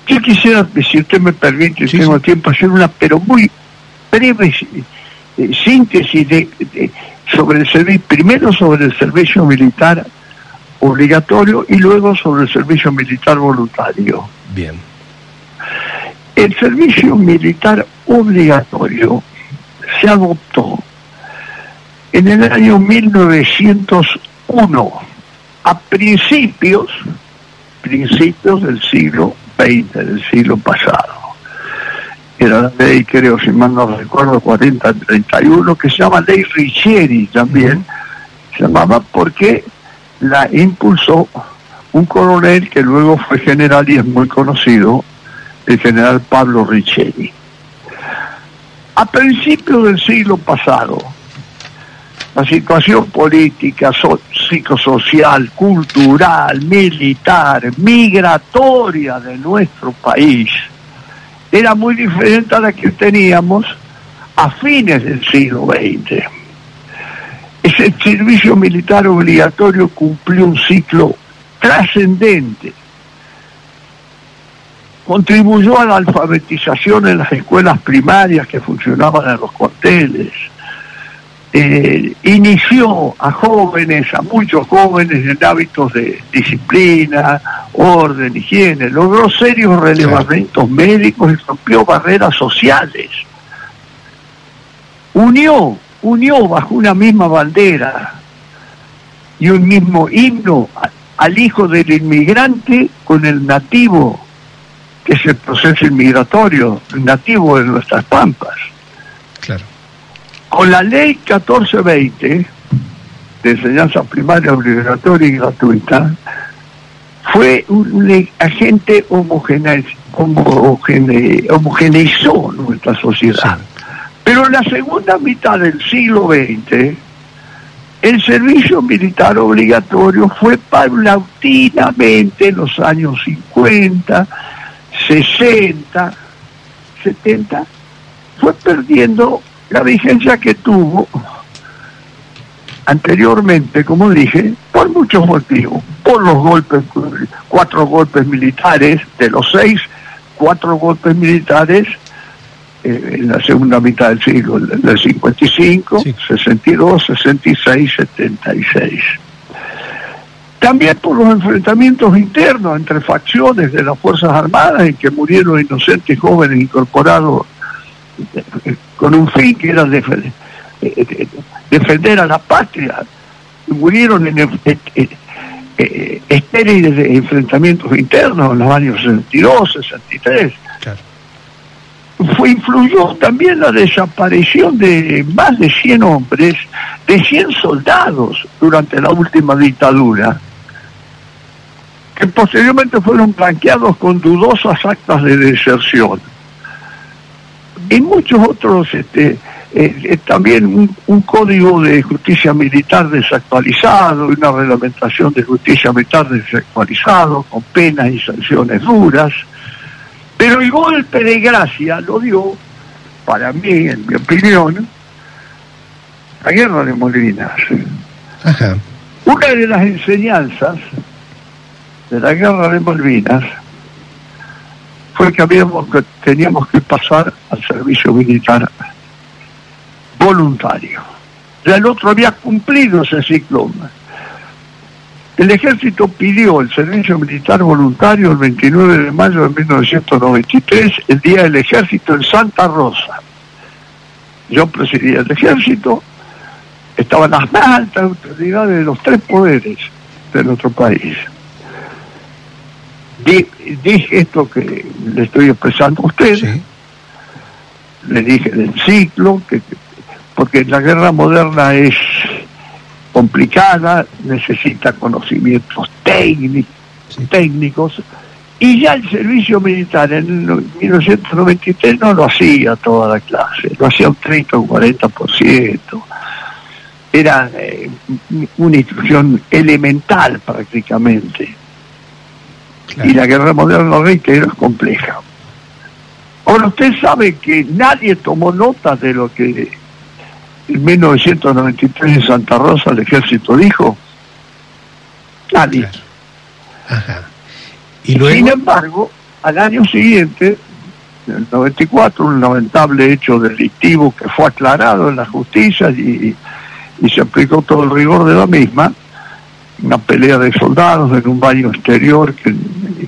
yo quisiera, si usted me permite, tengo tiempo, hacer una, pero muy breve eh, síntesis de, sobre el servicio, primero sobre el servicio militar obligatorio y luego sobre el servicio militar voluntario. Bien. El servicio militar obligatorio se adoptó en el año 1901, a principios, principios del siglo del siglo pasado. Era la ley, creo, si mal no recuerdo, 4031, que se llama ley Richieri también, se llamaba porque la impulsó un coronel que luego fue general y es muy conocido, el general Pablo Richieri. A principios del siglo pasado, la situación política, psicosocial, cultural, militar, migratoria de nuestro país era muy diferente a la que teníamos a fines del siglo XX. Ese servicio militar obligatorio cumplió un ciclo trascendente. Contribuyó a la alfabetización en las escuelas primarias que funcionaban en los cuarteles eh, inició a jóvenes, a muchos jóvenes en hábitos de disciplina, orden, higiene, logró serios relevamientos médicos y rompió barreras sociales. Unió, unió bajo una misma bandera y un mismo himno al hijo del inmigrante con el nativo, que es el proceso inmigratorio, el nativo de nuestras pampas. Claro. Con la ley 1420 de enseñanza primaria obligatoria y gratuita, fue un agente homogeneizó nuestra sociedad. Pero en la segunda mitad del siglo XX, el servicio militar obligatorio fue paulatinamente en los años 50, 60, 70, fue perdiendo la vigencia que tuvo anteriormente, como dije, por muchos motivos, por los golpes, cuatro golpes militares, de los seis, cuatro golpes militares eh, en la segunda mitad del siglo, del 55, Sí. 62, 66, 76. También por los enfrentamientos internos entre facciones de las Fuerzas Armadas en que murieron inocentes jóvenes incorporados con un fin que era defe- eh, eh, defender a la patria. Murieron en eh, estériles de enfrentamientos internos en los años 62, 63 Claro. fue influyó también la desaparición de más de 100 hombres, de 100 soldados durante la última dictadura, que posteriormente fueron blanqueados con dudosas actas de deserción. Y muchos otros, este, eh, eh, también un, un código de justicia militar desactualizado, una reglamentación de justicia militar desactualizado, con penas y sanciones duras. Pero el golpe de gracia lo dio, para mí, en mi opinión, la guerra de Malvinas. Ajá. Una de las enseñanzas de la guerra de Malvinas fue que, habíamos, que teníamos que pasar al servicio militar voluntario. Ya el otro había cumplido ese ciclo. El ejército pidió el servicio militar voluntario el 29 de mayo de 1993, el día del ejército en Santa Rosa. Yo presidía el ejército, estaban las más altas autoridades de los tres poderes de nuestro país. Di- dije esto que le estoy expresando a usted, Sí. le dije del ciclo, que, que- porque la guerra moderna es complicada, necesita conocimientos técnicos, Sí. técnicos, y ya el servicio militar en el 1993 no lo hacía toda la clase, lo hacía un 30 o un 40%. Era eh, una instrucción elemental prácticamente. Claro. Y la guerra moderna, reitero, es compleja. Ahora, usted sabe que nadie tomó nota de lo que en 1993 en Santa Rosa el ejército dijo. Nadie. Claro. Ajá. Y Sin embargo, al año siguiente, en el 94, un lamentable hecho delictivo que fue aclarado en la justicia y, y se aplicó todo el rigor de la misma, una pelea de soldados en un baño exterior que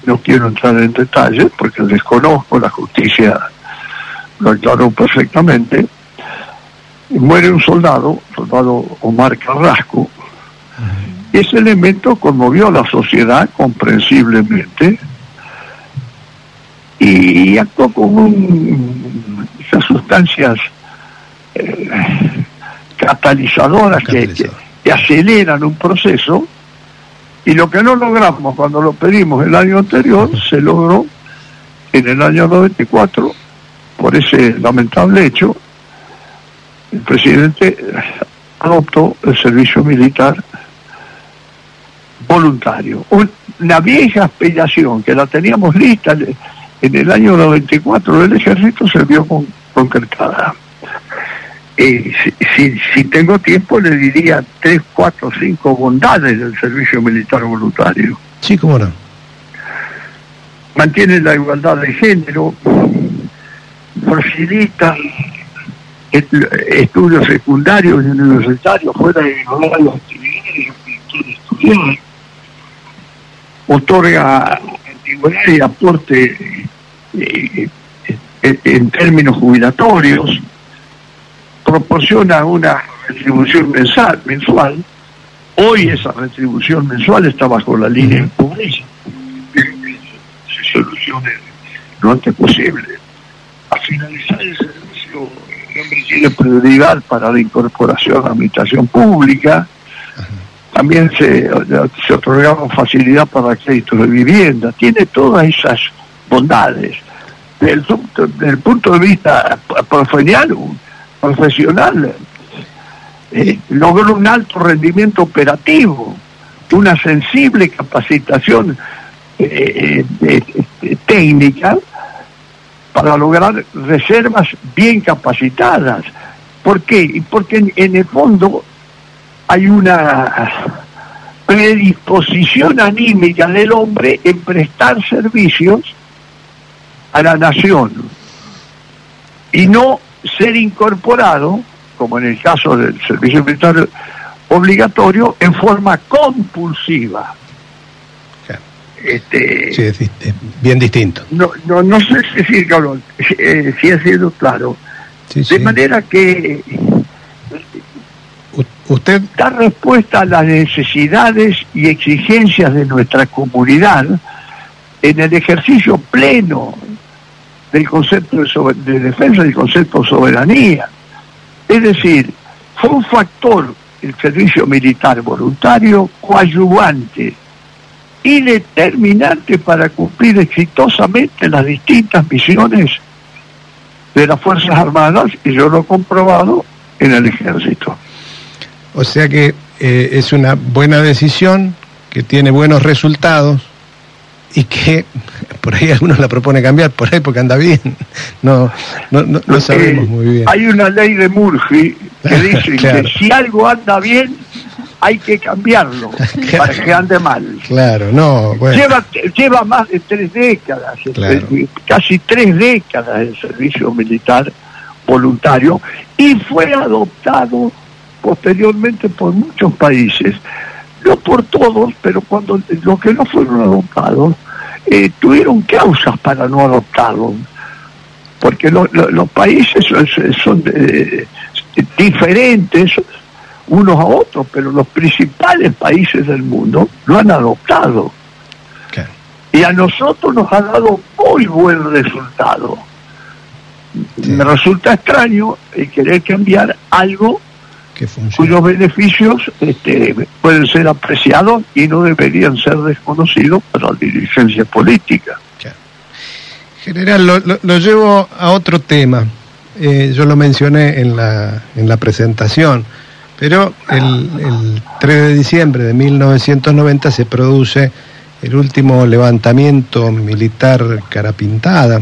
no quiero entrar en detalles porque desconozco, la justicia lo aclaró perfectamente. Y muere un soldado, soldado Omar Carrasco, y ese elemento conmovió a la sociedad comprensiblemente y actuó como un, esas sustancias eh, catalizadoras que, que- Catalizador. que aceleran un proceso y lo que no logramos cuando lo pedimos el año anterior se logró en el año 94 por ese lamentable hecho el presidente adoptó el servicio militar voluntario. Una vieja aspiración que la teníamos lista en el año 94 del ejército se vio con- concretada. Eh, si, tengo tiempo le diría tres, cuatro, cinco bondades del servicio militar voluntario. Sí, cómo no. Mantiene la igualdad de género, facilita est- estudios secundarios y universitarios fuera de las actividades de estudiar, otorga antigüedad y aporte eh, eh, en términos jubilatorios, proporciona una retribución mensal, mensual. Hoy esa retribución mensual está bajo la línea de pobreza. Pero que se solucione lo antes posible. A finalizar el servicio, el hombre tiene prioridad para la incorporación a la administración pública. También se, se otorgaba facilidad para créditos de vivienda. Tiene todas esas bondades. Desde el, punto- de vista profesional, profesional eh, logró un alto rendimiento operativo, una sensible capacitación eh, eh, eh, técnica para lograr reservas bien capacitadas. ¿Por qué? Porque en, en el fondo hay una predisposición anímica del hombre en prestar servicios a la nación. y no ser incorporado, como en el caso del servicio militar obligatorio, en forma compulsiva. Claro. Este, Sí, es bien distinto. no, no, no sé si, cabrón, eh, si ha sido claro. Sí, De manera que usted, dar respuesta a las necesidades y exigencias de nuestra comunidad en el ejercicio pleno del concepto de, sober- de defensa del concepto de soberanía. Es decir, fue un factor el servicio militar voluntario coadyuvante y determinante para cumplir exitosamente las distintas misiones de las Fuerzas Armadas y yo lo he comprobado en el ejército. o sea que eh, es una buena decisión, que tiene buenos resultados y que por ahí algunos la propone cambiar, por ahí porque anda bien. No, no, no, no sabemos Eh, muy bien. Hay una ley de Murphy que dice Claro. que si algo anda bien, hay que cambiarlo para que ande mal. Claro, no, bueno. Lleva, lleva más de tres décadas, Claro. eh, casi tres décadas el servicio militar voluntario y fue adoptado posteriormente por muchos países, no por todos, pero cuando los que no fueron adoptados eh, tuvieron causas para no adoptarlo, porque lo- lo- los países son, son, eh, diferentes unos a otros, pero los principales países del mundo lo han adoptado y a nosotros nos ha dado muy buen resultado. Sí. Me resulta extraño el querer cambiar algo que cuyos beneficios este, pueden ser apreciados y no deberían ser desconocidos para la dirigencia política. General, lo, lo- lo llevo a otro tema. Eh, yo lo mencioné en la, en la presentación, pero el, el 3 de diciembre de 1990 se produce el último levantamiento militar carapintada.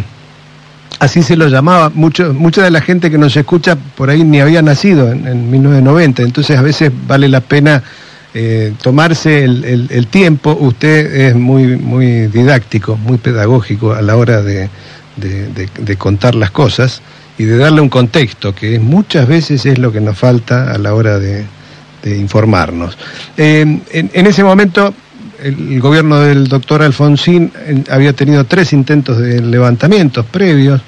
Así se lo llamaba. Mucha de la gente que nos escucha por ahí ni había nacido en, en 1990, entonces a veces vale la pena eh, tomarse el, el- tiempo. Usted es muy, muy didáctico, muy pedagógico a la hora de, de- contar las cosas y de darle un contexto, que muchas veces es lo que nos falta a la hora de, de informarnos. Eh, en ese momento el, gobierno del doctor Alfonsín había tenido tres intentos de levantamientos previos.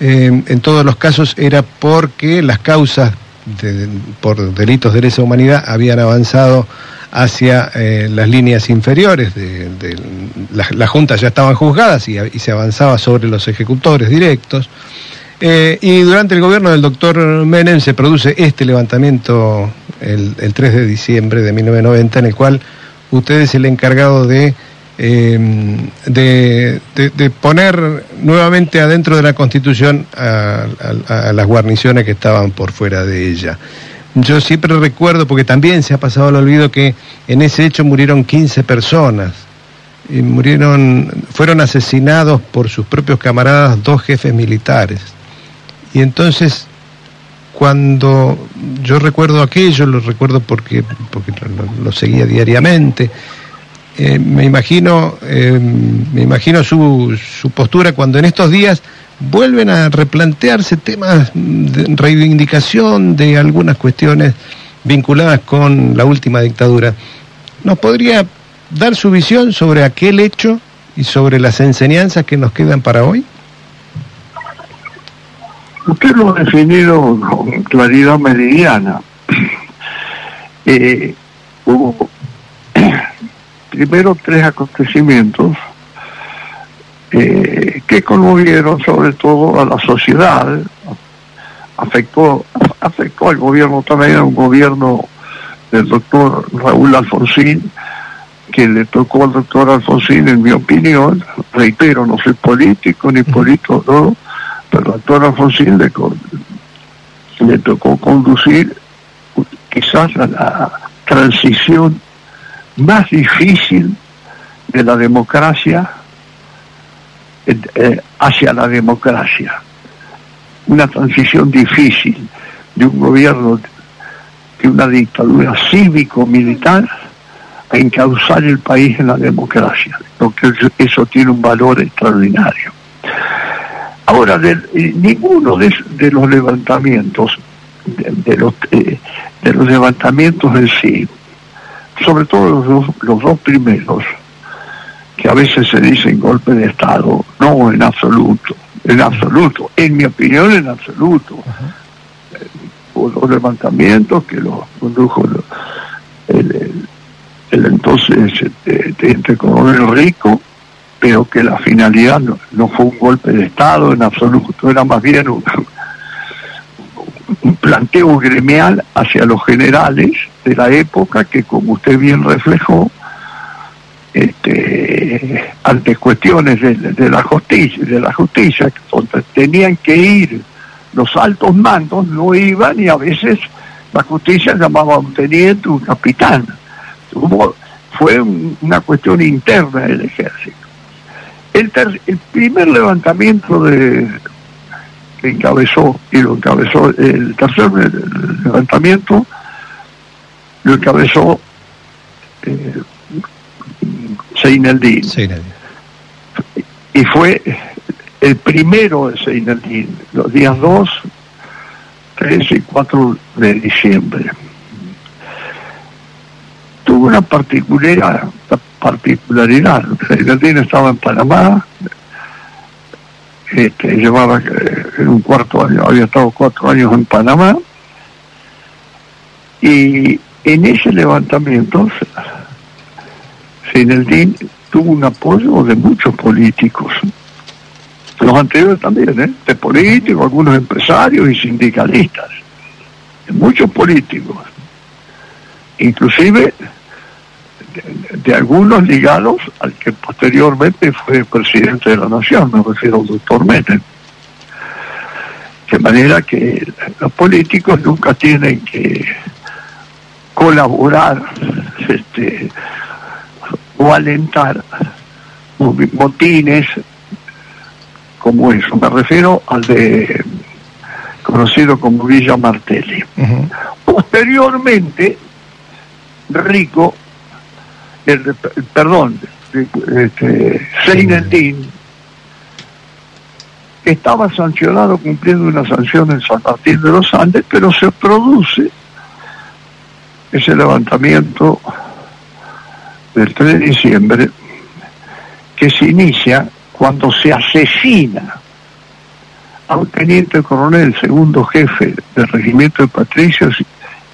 Eh, en todos los casos era porque las causas de- por delitos de lesa humanidad habían avanzado hacia eh, las líneas inferiores. De, las, juntas ya estaban juzgadas y, y se avanzaba sobre los ejecutores directos. Eh, y durante el gobierno del doctor Menem se produce este levantamiento el, el 3 de diciembre de 1990, en el cual usted es el encargado de, eh, de, de- de poner nuevamente adentro de la Constitución a, a- a las guarniciones que estaban por fuera de ella. Yo siempre recuerdo, porque también se ha pasado al olvido, que en ese hecho murieron 15 personas. Y murieron, fueron asesinados por sus propios camaradas dos jefes militares. Y entonces, cuando yo recuerdo aquello, lo recuerdo porque, porque lo, seguía diariamente, eh, me imagino, eh, me imagino su, su postura cuando en estos días vuelven a replantearse temas de reivindicación de algunas cuestiones vinculadas con la última dictadura. ¿Nos podría dar su visión sobre aquel hecho y sobre las enseñanzas que nos quedan para hoy? Usted lo ha definido con claridad meridiana. Eh, hubo primero tres acontecimientos eh, que conmovieron sobre todo a la sociedad, afectó, afectó al gobierno también, a un gobierno del doctor Raúl Alfonsín, que le tocó al doctor Alfonsín, en mi opinión, reitero, no soy político ni político, no, pero al doctor Alfonsín le, tocó conducir quizás la, la transición más difícil de la democracia eh, hacia la democracia. Una transición difícil de un gobierno, de una dictadura cívico-militar a encauzar el país en la democracia, porque eso tiene un valor extraordinario. Ahora, de, eh, ninguno de, de los levantamientos, de, de los, eh, de los levantamientos en sí, sobre todo los dos, los dos primeros, que a veces se dicen golpe de Estado, no en absoluto, en absoluto, en mi opinión en absoluto. Eh, los levantamientos que los condujo el, el- el entonces este, teniente coronel Rico, pero que la finalidad no, fue un golpe de Estado en absoluto, era más bien un, planteo gremial hacia los generales de la época que, como usted bien reflejó, este, ante cuestiones de, la justicia, de la justicia, tenían que ir los altos mandos, no iban y a veces la justicia llamaba a un teniente, un capitán. Fue un- una cuestión interna del ejército. El, ter- el primer levantamiento de, que encabezó, y lo encabezó, el tercer le- levantamiento lo encabezó eh, Seineldin Sí, nadie. y fue el primero de Seineldin, los días 2, 3 y 4 de diciembre. Tuvo una particularidad, particularidad. Seineldin estaba en Panamá, este, llevaba eh, en un cuarto año, había estado cuatro años en Panamá, y en ese levantamiento Seineldin tuvo un apoyo de muchos políticos. Los anteriores también, ¿eh? de políticos, algunos empresarios y sindicalistas. Muchos políticos. Inclusive de, algunos ligados al que posteriormente fue presidente de la nación, me refiero al doctor Menem. De manera que los políticos nunca tienen que colaborar este, o alentar motines como eso. Me refiero al de conocido como Villa Martelli. Posteriormente, Rico, el, perdón, este, Seineldin, estaba sancionado cumpliendo una sanción en San Martín de los Andes, pero se produce ese levantamiento del 3 de diciembre que se inicia cuando se asesina a un teniente coronel, segundo jefe del regimiento de patricios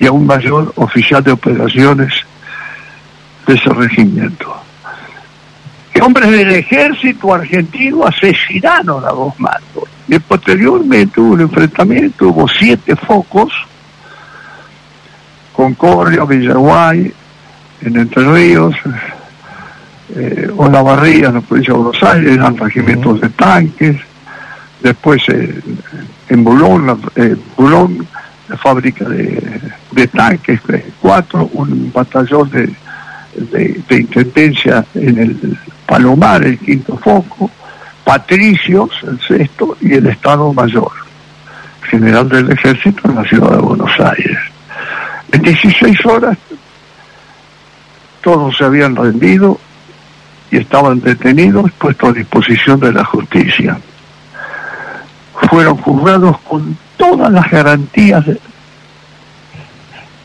y a un mayor oficial de operaciones de ese regimiento. Hombres del ejército argentino asesinaron a dos mandos. Y posteriormente hubo un enfrentamiento, hubo siete focos, Concordia, Villaguay, en Entre Ríos, eh, Olavarría, en la provincia de Buenos Aires, eran regimientos de tanques, después eh, en Bulón, la, eh, Bulón, la fábrica de, tanques, cuatro, un batallón de, de, de intendencia en el Palomar, el quinto foco, Patricios, el sexto, y el Estado Mayor, general del ejército en la ciudad de Buenos Aires. En 16 horas todos se habían rendido y estaban detenidos, puestos a disposición de la justicia. Fueron juzgados con todas las garantías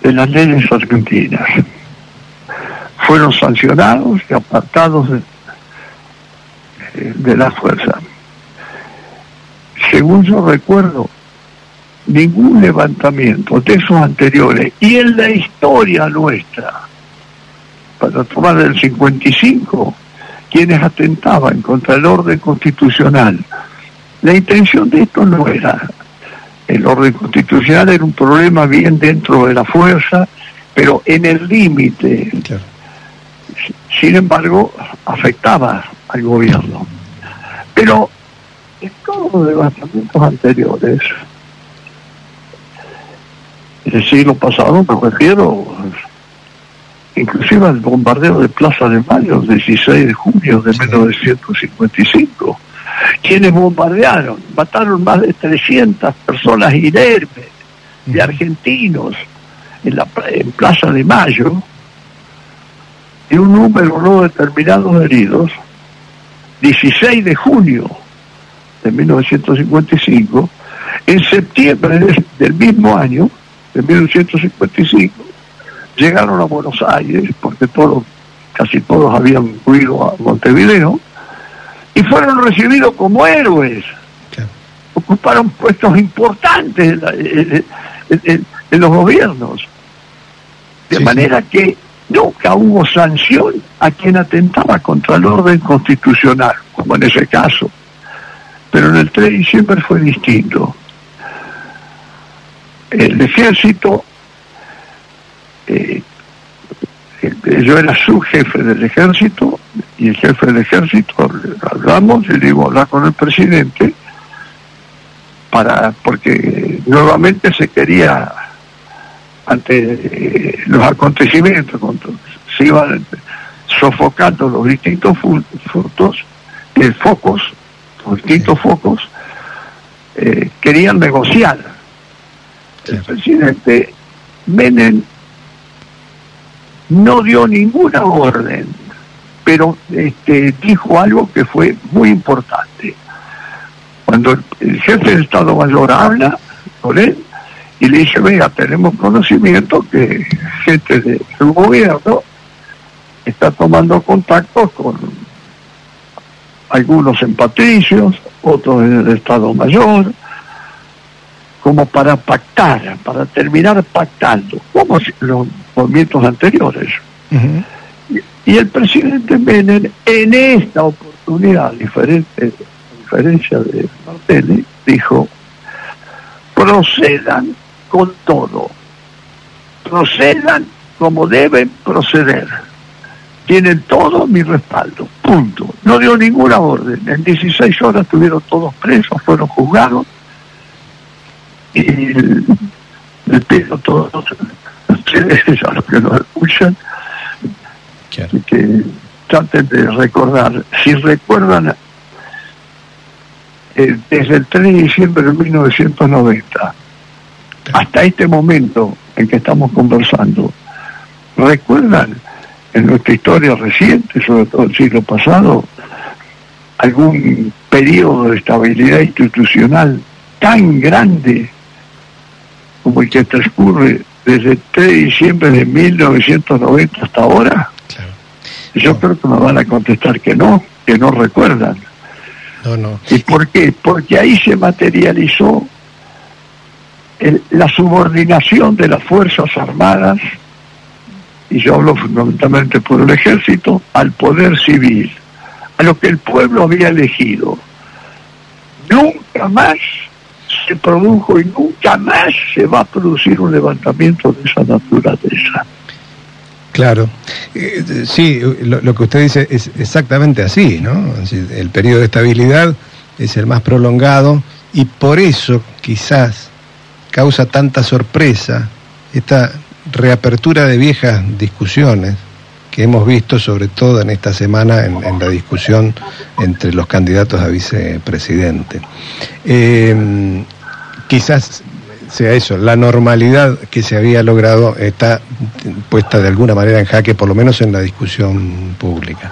de las leyes argentinas. Fueron sancionados y apartados de, de la fuerza. Según yo recuerdo, ningún levantamiento de esos anteriores y en la historia nuestra, para tomar el 55, quienes atentaban contra el orden constitucional. La intención de esto no era el orden constitucional, era un problema bien dentro de la fuerza, pero en el límite. Sin embargo, afectaba al gobierno. Pero en todos los levantamientos anteriores, el siglo pasado me refiero inclusive al bombardeo de Plaza de Mayo el 16 de junio de 1955. Quienes bombardearon, mataron más de 300 personas inermes de argentinos en la en Plaza de Mayo y un número no determinado de heridos. 16 de junio de 1955, en septiembre de- del mismo año, de 1955, llegaron a Buenos Aires, porque todos, casi todos habían huido a Montevideo, y fueron recibidos como héroes. Ocuparon puestos importantes en, la- en- en- en- en los gobiernos. De Sí, sí. manera que nunca hubo sanción a quien atentaba contra el orden constitucional, como en ese caso. Pero en el 3 de diciembre fue distinto. El ejército, eh, yo era subjefe del ejército y el jefe del ejército hablamos y le digo hablar con el presidente para porque nuevamente se quería ante eh, los acontecimientos se iban sofocando los distintos frutos eh, focos los distintos focos eh, querían negociar. El presidente Menem no dio ninguna orden pero este, dijo algo que fue muy importante. Cuando el, jefe del Estado Mayor habla con él y le dice, vea, tenemos conocimiento que gente de su gobierno está tomando contacto con algunos en Patricios, otros en el Estado Mayor, como para pactar, para terminar pactando, como los movimientos anteriores. Ujú. Y el presidente Menem, en esta oportunidad, diferente, a diferencia de Martelli, dijo, procedan con todo, procedan como deben proceder. Tienen todo mi respaldo, punto. No dio ninguna orden. En 16 horas estuvieron todos presos, fueron juzgados. Y le pido a todos ustedes, a los que nos escuchan, Claro. que traten de recordar, si recuerdan eh, desde el 3 de diciembre de 1990 hasta este momento en que estamos conversando, ¿recuerdan en nuestra historia reciente, sobre todo el siglo pasado, algún periodo de estabilidad institucional tan grande como el que transcurre desde el 3 de diciembre de 1990 hasta ahora? Claro. Yo No. creo que me van a contestar que no, que no recuerdan. No, no. ¿Y por qué? Porque ahí se materializó el- la subordinación de las Fuerzas Armadas, y yo hablo fundamentalmente por el ejército, al poder civil, a lo que el pueblo había elegido. Nunca más se produjo y nunca más se va a producir un levantamiento de esa naturaleza. Claro. Eh, sí, lo, lo que usted dice es exactamente así, ¿no? El periodo de estabilidad es el más prolongado y por eso quizás causa tanta sorpresa esta reapertura de viejas discusiones que hemos visto sobre todo en esta semana en, la discusión entre los candidatos a vicepresidente. Eh, quizás sea eso, la normalidad que se había logrado está puesta de alguna manera en jaque, por lo menos en la discusión pública.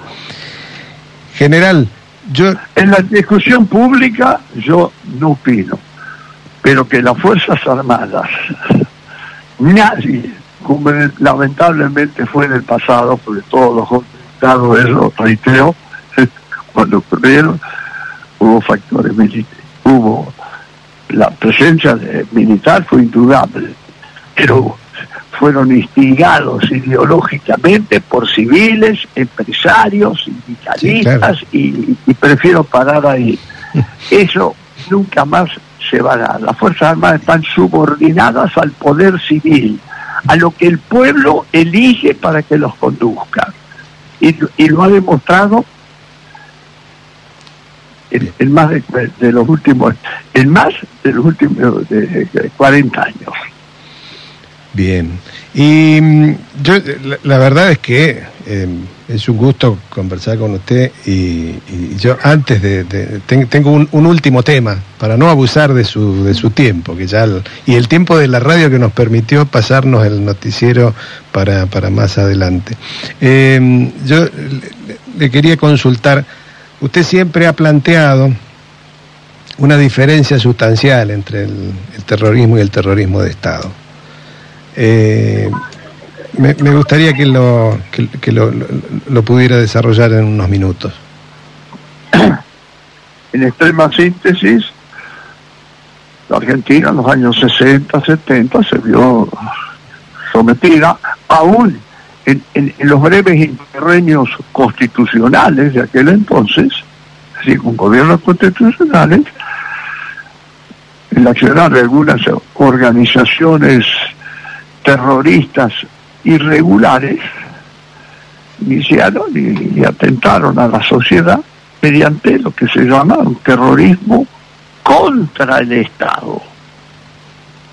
General, yo En la discusión pública yo no opino, pero que las Fuerzas Armadas, nadie, como lamentablemente fue en el pasado, porque todos los golpes de eso reitero, cuando ocurrieron, hubo factores militares, hubo la presencia de- militar fue indudable, pero fueron instigados ideológicamente por civiles, empresarios, sindicalistas, y, y prefiero parar ahí. Eso nunca más se va a dar. Las Fuerzas Armadas están subordinadas al poder civil, a lo que el pueblo elige para que los conduzca. Y, y lo ha demostrado en, en más de, de los últimos, en más de los últimos de, de 40 años. Bien. Y mm, yo, la, la verdad es que eh, es un gusto conversar con usted y, yo antes de... de- ten- tengo un, último tema para no abusar de su, de su tiempo, que ya y el tiempo de la radio que nos permitió pasarnos el noticiero para, para más adelante. Eh, yo le, quería consultar, usted siempre ha planteado una diferencia sustancial entre el, el terrorismo y el terrorismo de Estado. Eh, me, me gustaría que, lo, que, lo pudiera desarrollar en unos minutos. En extrema síntesis, la Argentina en los años 60, 70 se vio sometida, aún en, en- en los breves interreños constitucionales de aquel entonces, es decir, con gobiernos constitucionales, el accionar de algunas organizaciones terroristas irregulares iniciaron y, atentaron a la sociedad mediante lo que se llama un terrorismo contra el Estado.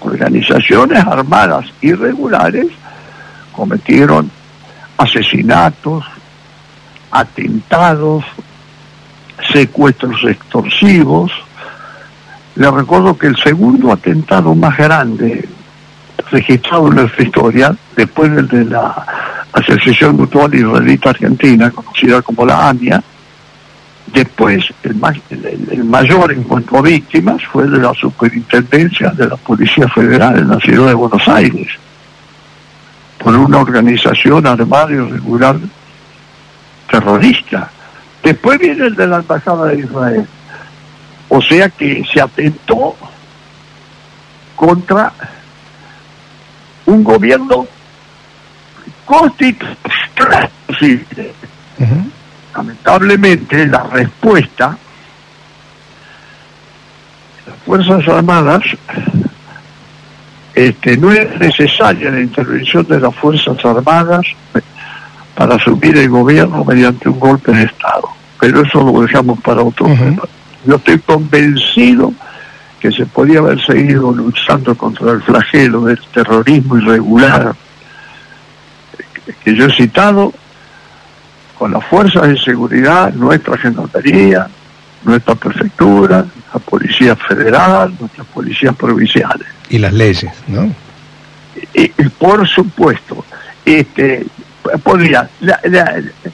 Organizaciones armadas irregulares cometieron asesinatos, atentados, secuestros extorsivos. Les recuerdo que el segundo atentado más grande registrado en nuestra historia, después del de la Asociación Mutual Israelita Argentina, conocida como la AMIA, después el, ma- el- mayor en cuanto a víctimas fue de la Superintendencia de la Policía Federal en la ciudad de Buenos Aires, por una organización armada y regular terrorista. Después viene el de la Embajada de Israel. O sea que se atentó contra un gobierno constitucional. Lamentablemente la respuesta de las Fuerzas Armadas este, no es necesaria la intervención de las Fuerzas Armadas para asumir el gobierno mediante un golpe de Estado. Pero eso lo dejamos para otro tema. Yo estoy convencido que se podía haber seguido luchando contra el flagelo del terrorismo irregular que yo he citado con las fuerzas de seguridad, nuestra gendarmería, nuestra prefectura, la policía federal, nuestras policías provinciales. Y las leyes, ¿no? Y, y por supuesto, este, podría, la, la- la- la-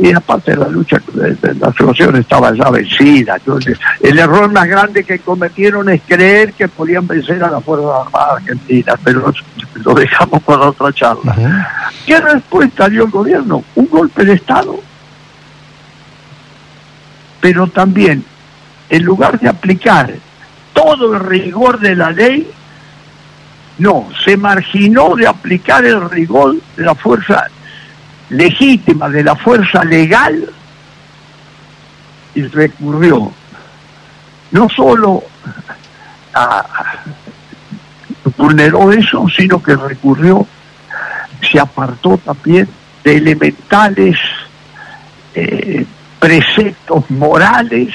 y aparte de la lucha de, la situación estaba ya vencida. Entonces, el error más grande que cometieron es creer que podían vencer a las Fuerzas Armadas Argentinas, pero lo dejamos para otra charla. ¿Qué respuesta dio el gobierno? Un golpe de Estado. Pero también, en lugar de aplicar todo el rigor de la ley, no, se marginó de aplicar el rigor de la fuerza legítima, de la fuerza legal, y recurrió no solo a, vulneró eso, sino que recurrió se apartó también de elementales eh, preceptos morales,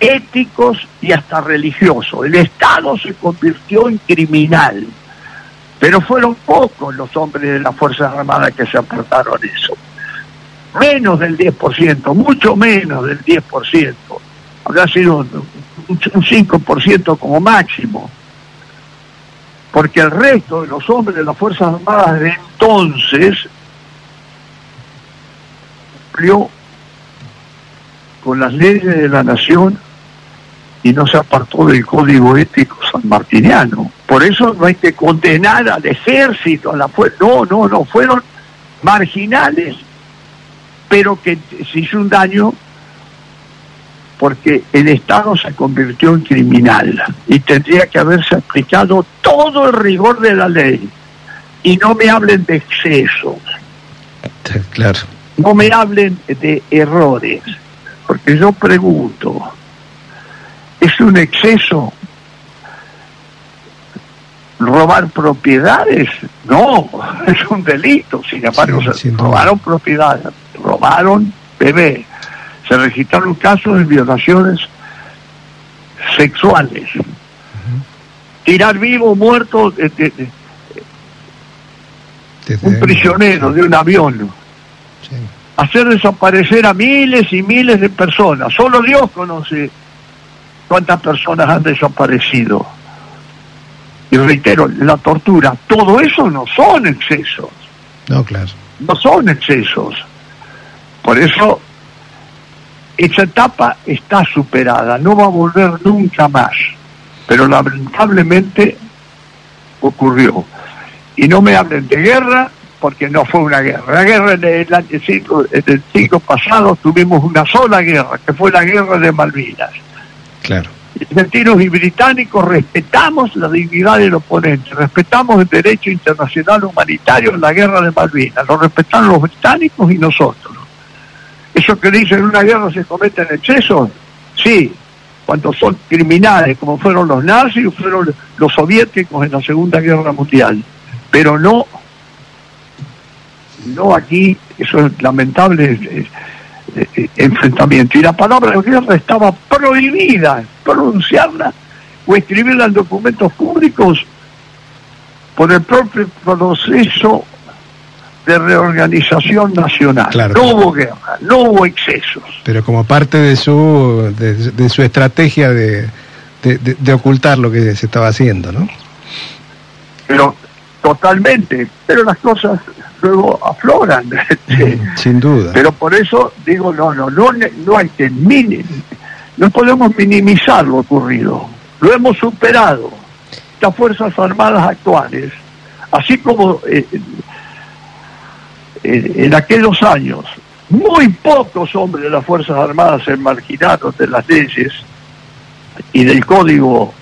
éticos y hasta religiosos. El Estado se convirtió en criminal, pero fueron pocos los hombres de las Fuerzas Armadas que se apartaron eso. Menos del 10%, mucho menos del 10%. Habrá sido un 5% como máximo porque el resto de los hombres de las Fuerzas Armadas de entonces cumplió con las leyes de la nación y no se apartó del código ético sanmartiniano. Por eso no hay que condenar al ejército, a la fuerza. No, no, no, fueron marginales, pero que se hizo un daño porque el Estado se convirtió en criminal y tendría que haberse aplicado todo el rigor de la ley. Y no me hablen de excesos, Claro. no me hablen de errores, porque yo pregunto, ¿es un exceso. Robar propiedades? No, es un delito, sin embargo, Sí, se robaron propiedades, robaron bebés, se registraron casos de violaciones sexuales, tirar vivo o muerto de- de- de- Desde- un prisionero de un avión, Sí. hacer desaparecer a miles y miles de personas. Solo Dios conoce cuántas personas han desaparecido. Y reitero, la tortura, todo eso no son excesos, No, claro. no son excesos. Por eso esa etapa está superada, no va a volver nunca más, pero lamentablemente ocurrió. Y no me hablen de guerra, porque no fue una guerra. La guerra en el, año siglo, en el siglo pasado tuvimos una sola guerra, que fue la guerra de Malvinas. Claro. Argentinos y británicos respetamos la dignidad del oponente, respetamos el derecho internacional humanitario en la guerra de Malvinas, lo respetaron los británicos y nosotros. Eso que dicen en una guerra se cometen excesos, sí, cuando son criminales, como fueron los nazis o fueron los soviéticos en la Segunda Guerra Mundial, pero no, no aquí, eso es lamentable eh, enfrentamiento. Y la palabra guerra estaba prohibida pronunciarla o escribirla en documentos públicos por el propio proceso de reorganización nacional. Claro. No hubo guerra, no hubo excesos. Pero como parte de su, de, de su estrategia de, de, de- de ocultar lo que se estaba haciendo, ¿no? Pero totalmente, pero las cosas luego afloran. Sin duda. Pero por eso digo, no, no, no, no hay que no podemos minimizar lo ocurrido. Lo hemos superado. Las Fuerzas Armadas actuales, así como eh, en, en aquellos años, muy pocos hombres de las Fuerzas Armadas se marginaron de las leyes y del Código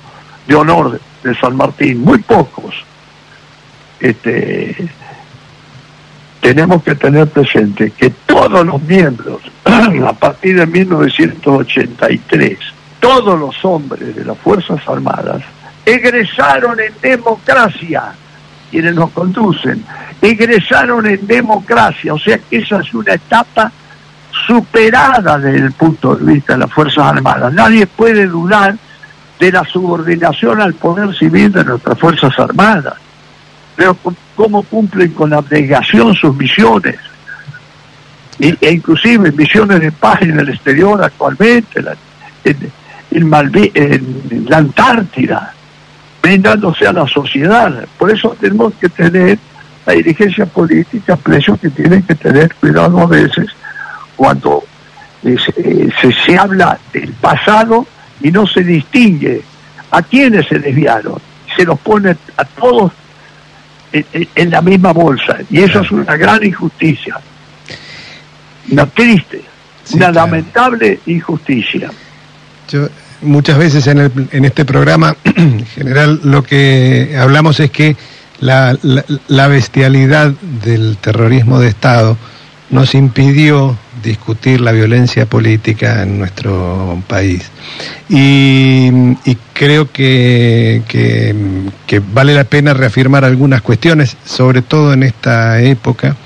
de Honor de San Martín, muy pocos. Este, tenemos que tener presente que todos los miembros, a partir de 1983, todos los hombres de las Fuerzas Armadas egresaron en democracia, quienes nos conducen, egresaron en democracia, o sea que esa es una etapa superada desde el punto de vista de las Fuerzas Armadas. Nadie puede dudar de la subordinación al poder civil de nuestras Fuerzas Armadas pero cómo cumplen con abnegación sus misiones, y- e inclusive misiones de paz en el exterior actualmente, la- en, la Antártida, brindándose a la sociedad. Por eso tenemos que tener la dirigencia política, precios que tienen que tener cuidado a veces cuando eh, se, se habla del pasado y no se distingue a quienes se desviaron. Se los pone a todos en, la misma bolsa. Y eso es una gran injusticia. Una triste, Sí, una claro. lamentable injusticia. Yo, muchas veces en, el- en este programa, en general, lo que hablamos es que la, la- la bestialidad del terrorismo de Estado nos impidió discutir la violencia política en nuestro país. Y, creo que vale la pena reafirmar algunas cuestiones, sobre todo en esta época,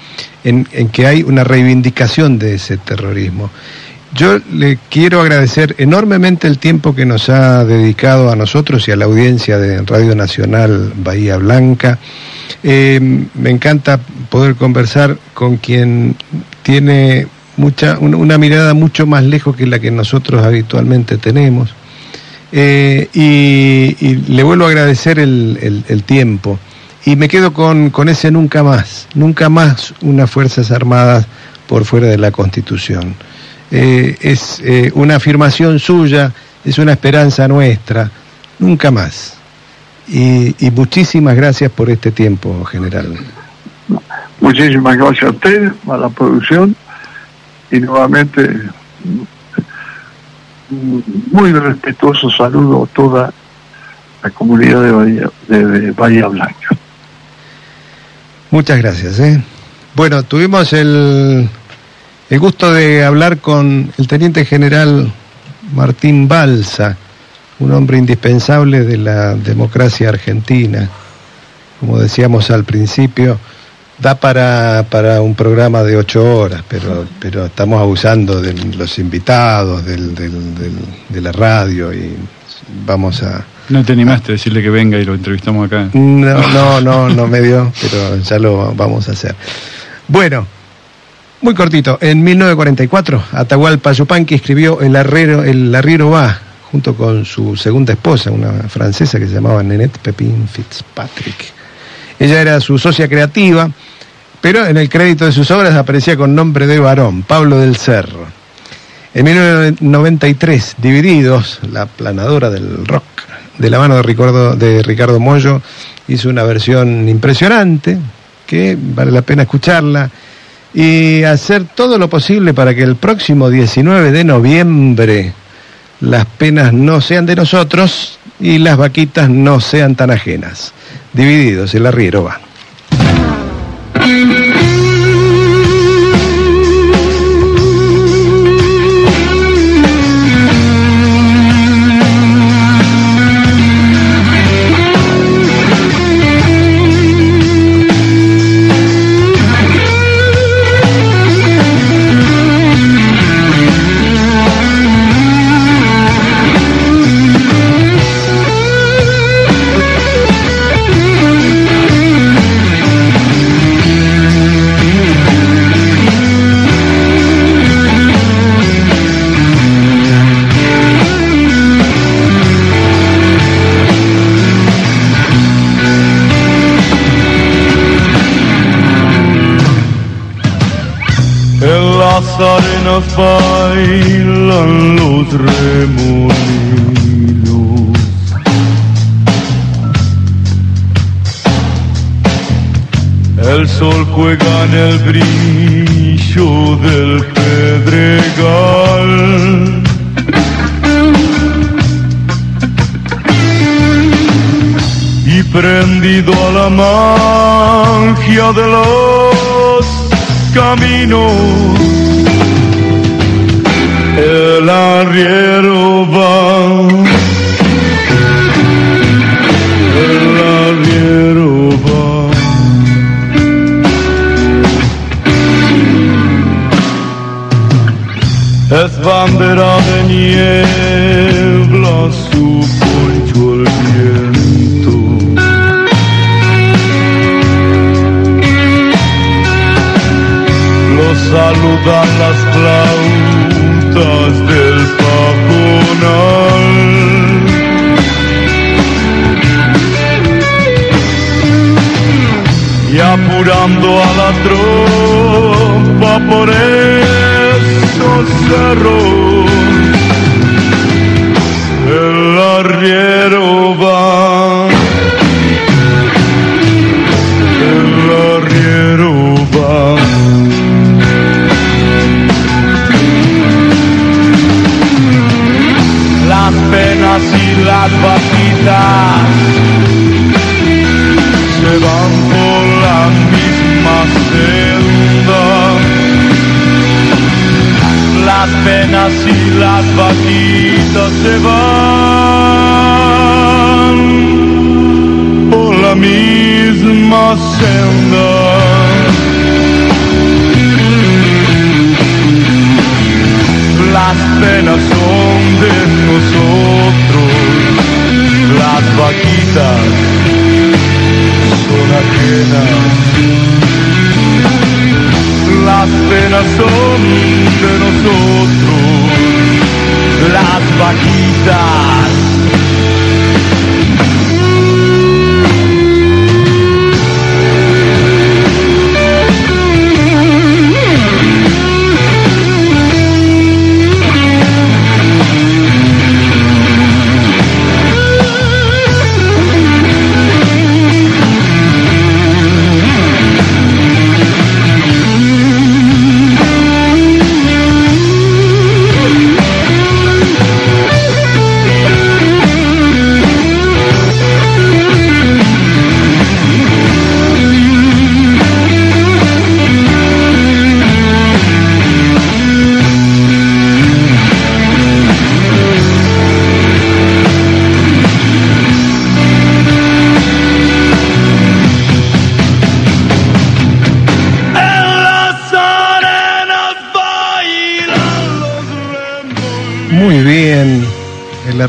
en, en que hay una reivindicación de ese terrorismo. Yo le quiero agradecer enormemente el tiempo que nos ha dedicado a nosotros y a la audiencia de Radio Nacional Bahía Blanca. Eh, me encanta poder conversar con quien tiene mucha, un- una mirada mucho más lejos que la que nosotros habitualmente tenemos. Eh, y, y le vuelvo a agradecer el, el- el tiempo. Y me quedo con, con ese nunca más, nunca más unas Fuerzas Armadas por fuera de la Constitución. Eh, es eh, una afirmación suya, es una esperanza nuestra, nunca más. Y, y muchísimas gracias por este tiempo, general. Muchísimas gracias a ustedes, a la producción y nuevamente muy respetuoso saludo a toda la comunidad de Bahía, de, de Bahía Blanca. Muchas gracias. ¿eh? Bueno, tuvimos el, el gusto de hablar con el teniente general Martín Balsa, un hombre indispensable de la democracia argentina. Como decíamos al principio, da para, para un programa de ocho horas, pero, pero estamos abusando de los invitados, del, del- del- de la radio y vamos a... No te animaste a decirle que venga y lo entrevistamos acá. No, no, no, no me dio, pero ya lo vamos a hacer. Bueno, muy cortito. En 1944, Atahualpa Yupanqui escribió El arriero, el arriero va, junto con su segunda esposa, una francesa que se llamaba Nenette Pepin Fitzpatrick. Ella era su socia creativa, pero en el crédito de sus obras aparecía con nombre de varón, Pablo del Cerro. En 1993, Divididos, la planadora del rock, de la mano de Ricardo, de Ricardo Mollo, hizo una versión impresionante, que vale la pena escucharla, y hacer todo lo posible para que el próximo 19 de noviembre las penas no sean de nosotros y las vaquitas no sean tan ajenas. Divididos, el arriero va. Bailan los remolinos. El sol juega en el brillo del pedregal. Y prendido a la magia de los caminos, el arriero va. El arriero va. Es bandera de niebla, su poncho el viento. Lo saludan las flautas pajonal. Y apurando a la tropa por esos cerros, el arriero vaquitas se van por la misma senda. Las penas y las vaquitas se van por la misma senda. Las penas son de nosotros, las vaquitas son ajenas.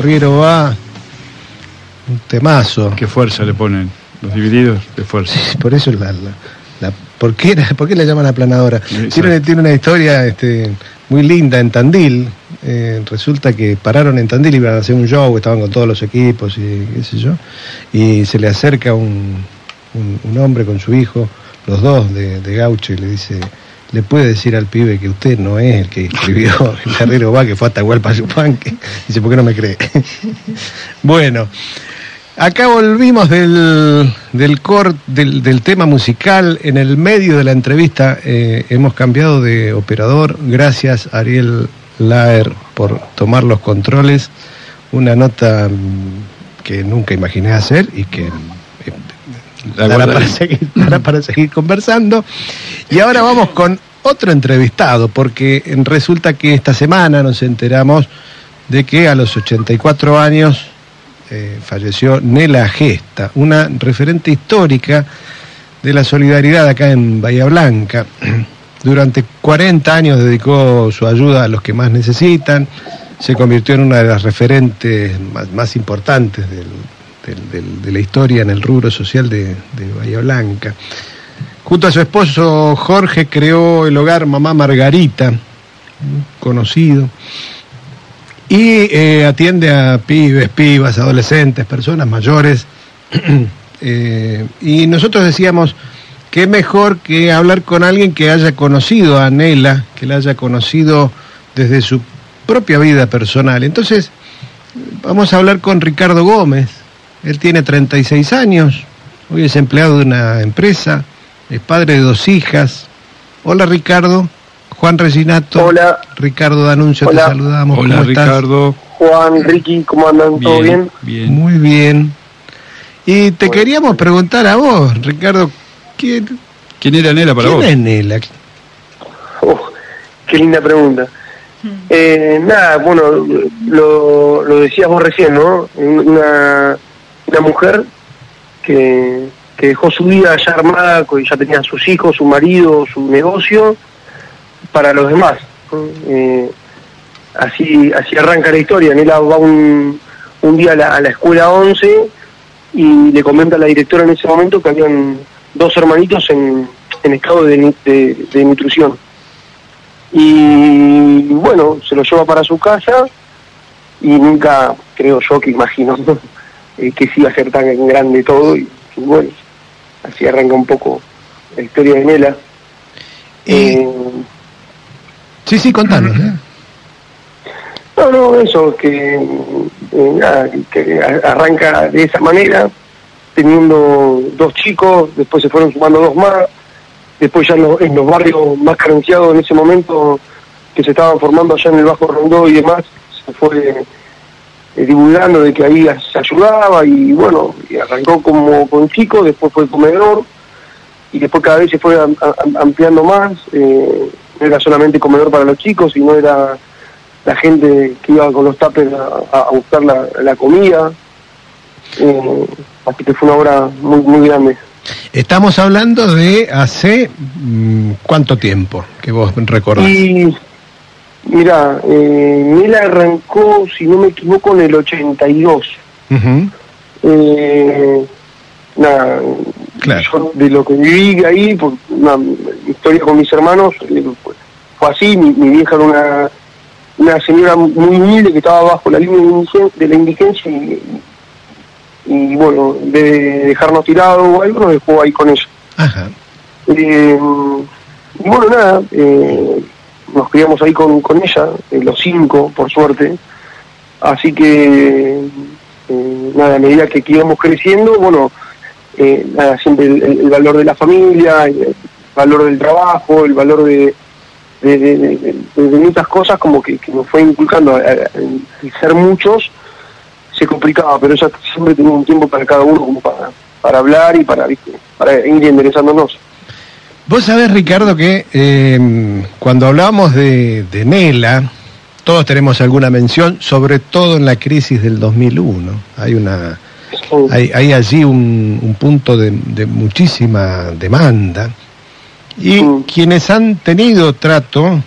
El arriero va. Un temazo. Qué fuerza le ponen los divididos de fuerza. Sí, Por eso la, la, la- ¿por, qué, ¿por qué la llaman aplanadora? Sí, Tiene, tiene una historia este, muy linda en Tandil. Eh, resulta que pararon en Tandil, iban a hacer un show, estaban con todos los equipos y qué sé yo. Y se le acerca un, un- un hombre con su hijo, los dos de, de gaucho, y le dice, le puede decir al pibe que usted no es el que escribió El Herrero va, que fue hasta Hualpa Yupanque. Dice, ¿por qué no me cree? bueno, acá volvimos del, del, cor, del, del tema musical. En el medio de la entrevista eh, hemos cambiado de operador. Gracias, Ariel Laer, por tomar los controles. Una nota mm, que nunca imaginé hacer y que eh, dará para seguir, dará para seguir conversando. Y ahora vamos con otro entrevistado, porque resulta que esta semana nos enteramos de que a los 84 años eh, falleció Nela Gesta, una referente histórica de la solidaridad acá en Bahía Blanca. Durante 40 años dedicó su ayuda a los que más necesitan, se convirtió en una de las referentes más, importantes de la historia en el rubro social de Bahía Blanca. Junto a su esposo Jorge creó el hogar Mamá Margarita, conocido, y eh, atiende a pibes, pibas, adolescentes, personas mayores. Eh, y nosotros decíamos, qué mejor que hablar con alguien que haya conocido a Nela, que la haya conocido desde su propia vida personal. Entonces, vamos a hablar con Ricardo Gómez. Él tiene 36 años, hoy es empleado de una empresa, es padre de dos hijas. Hola Ricardo, Juan Reginato. Hola. Ricardo D'Anuncio, Hola. te saludamos. Hola ¿Cómo estás? Ricardo. Juan, Ricky, ¿cómo andan? ¿Todo bien? bien. Muy bien. Y te Bueno. queríamos preguntar a vos, Ricardo, ¿quién, ¿Quién era Nela para quién vos? es Nela? Oh, qué linda pregunta. Eh, nada, bueno, lo, lo decías vos recién, ¿no? Una, una mujer que, que dejó su vida ya armada, ya tenía sus hijos, su marido, su negocio, para los demás. Eh, así, así arranca la historia. Nela va un, día a la, a la escuela 11 y le comenta a la directora en ese momento que habían dos hermanitos en, estado de, nutrición. Y bueno, se lo lleva para su casa y nunca, creo yo que imagino, eh, que sí iba a ser tan grande todo. Y bueno, así arranca un poco la historia de Nela. Y- Eh, Sí, sí, contanos. ¿eh? No, no, eso, que, eh, nada, que arranca de esa manera, teniendo dos chicos, después se fueron sumando dos más, después ya en los, en los barrios más carenciados en ese momento que se estaban formando allá en el Bajo Rondó y demás, se fue eh, divulgando de que ahí se ayudaba y bueno, y arrancó como con chicos, después fue comedor y después cada vez se fue am- am- ampliando más, eh, no era solamente comedor para los chicos, sino era la gente que iba con los tapes a, a buscar la, la comida. Eh, así que fue una obra muy, muy grande. Estamos hablando de hace mm, cuánto tiempo que vos recordás. Y mira, eh, Mela arrancó, si no me equivoco, en el 82. Ujú. Eh, nada, Claro. yo de lo que viví ahí, por una historia con mis hermanos, eh, fue, así, mi, mi vieja era una, una señora muy humilde que estaba bajo la línea de la indigencia y, y, bueno, de dejarnos tirados o algo, nos dejó ahí con ella. Ajá. Eh, y bueno, nada, eh, nos criamos ahí con, con ella, eh, los cinco, por suerte. Así que, eh, nada, a medida que, íbamos creciendo, bueno, eh, nada, siempre el, valor de la familia, el valor del trabajo, el valor de, de, muchas cosas, como que, nos fue inculcando. El, ser muchos se complicaba, pero ella siempre tenía un tiempo para cada uno, como para, para hablar y para, para ir enderezándonos. Vos sabés, Ricardo, que eh, cuando hablamos de, de Nela, todos tenemos alguna mención, sobre todo en la crisis del 2001. Hay una, hay, hay allí un, un punto de, de muchísima demanda. Y Mm. quienes han tenido trato,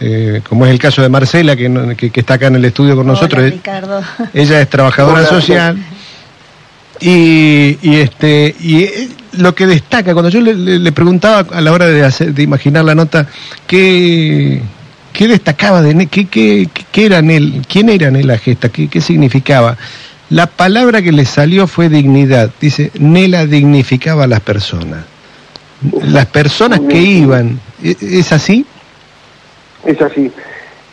eh, como es el caso de Marcela, que, que- que está acá en el estudio con nosotros, Hola, eh, Ricardo. ella es trabajadora Hola. social y, y este y lo que destaca cuando yo le, le- preguntaba a la hora de de imaginar la nota qué qué destacaba de qué, qué, qué era Nel, quién era Nela Gesta, qué, qué significaba. La palabra que le salió fue dignidad. Dice, Nela dignificaba a las personas. las personas que iban, ¿e- ¿es así? es así.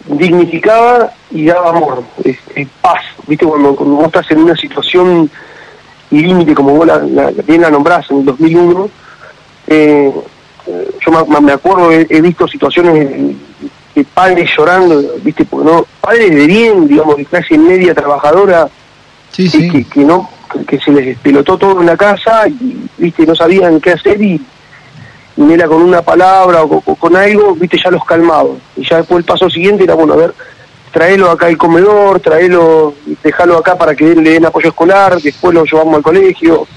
Dignificaba y daba amor, es, es paz. ¿Viste? Cuando, cuando vos estás en una situación límite, como vos la, la- bien la nombrás en el 2001, eh, yo me, me acuerdo, he, he visto situaciones de, de padres llorando, ¿viste? Porque no, padres de bien, digamos, de clase media trabajadora, Sí, que, que, que no que, se les despelotó todo en la casa y viste no sabían qué hacer y, y era con una palabra o con, con algo viste ya los calmaba. Y ya después el paso siguiente era bueno a ver traelo acá al comedor traelo dejalo acá para que le den apoyo escolar después lo llevamos al colegio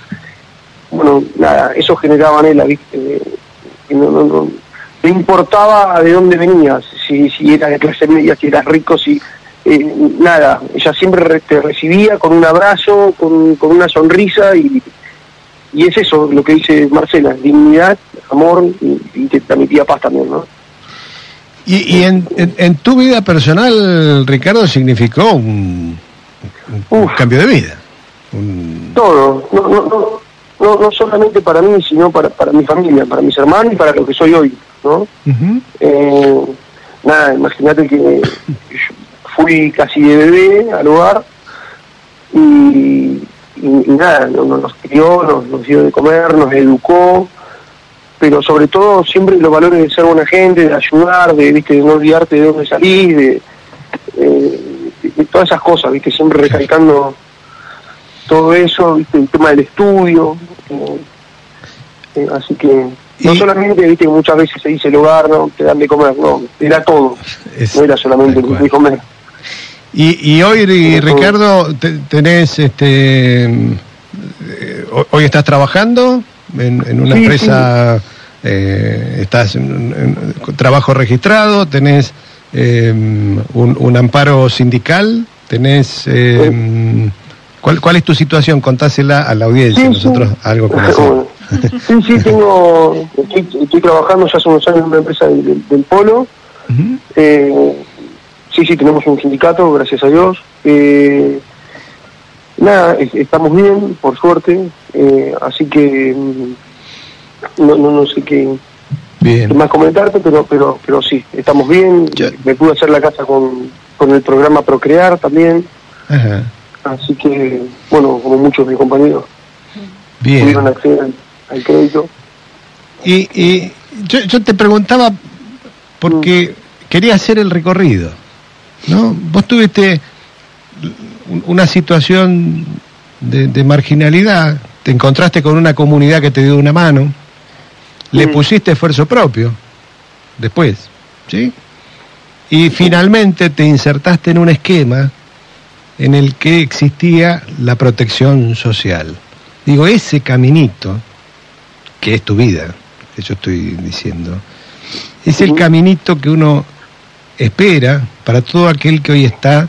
bueno nada eso generaba anhela viste que no, no, no, no importaba de dónde venías si, si era de clase media si eras rico si eh, nada, ella siempre re- te recibía con un abrazo, con, con una sonrisa y, y es eso lo que dice Marcela, dignidad, amor y, y transmitía paz también, ¿no? Y, y en, en- en tu vida personal, Ricardo, significó un, un Uf. cambio de vida. Un- Todo, no, no, no, no, no solamente para mí, sino para, para mi familia, para mis hermanos y para lo que soy hoy, ¿no? Eh, nada, imagínate que fui casi de bebé al hogar y, y- y nada, no- no- nos crió, nos, nos dio de comer, nos educó, pero sobre todo siempre los valores de ser buena gente, de ayudar, de, ¿viste? de no olvidarte de dónde salís, de, eh, de- todas esas cosas, ¿viste? siempre recalcando todo eso, ¿viste? el tema del estudio. eh, eh, así que no solamente, viste, que muchas veces se dice el hogar, no, te dan de comer, no, era todo, Es- no era solamente de comer. Y, y hoy, Ri- Ricardo, te- tenés, este, eh, ho- hoy estás trabajando en, en una Sí, empresa, eh, estás en, en- trabajo registrado, tenés eh, un, un amparo sindical, tenés... eh, ¿cuál, ¿Cuál es tu situación? Contásela a la audiencia, Sí, sí. nosotros algo conocemos. Sí, sí, tengo, estoy, estoy trabajando ya hace unos años en una empresa del, del- del Polo. Ujú. Eh, sí, sí, tenemos un sindicato, gracias a Dios. Eh, nada, es- estamos bien, por suerte. eh, así que mm, no, no, no sé qué, Bien. más comentarte, pero, pero, pero sí, estamos bien. Ya. Me pude hacer la casa con, con el programa Procrear también. Ajá. Así que, bueno, como muchos de mis compañeros, Bien. pudieron acceder al, al crédito. Y, y yo, yo te preguntaba porque quería hacer el recorrido, ¿no? Vos tuviste una situación de, de marginalidad, te encontraste con una comunidad que te dio una mano, le Mm. pusiste esfuerzo propio, después, ¿sí? Y finalmente te insertaste en un esquema en el que existía la protección social. Digo, ese caminito, que es tu vida, que yo estoy diciendo, es el caminito que uno espera para todo aquel que hoy está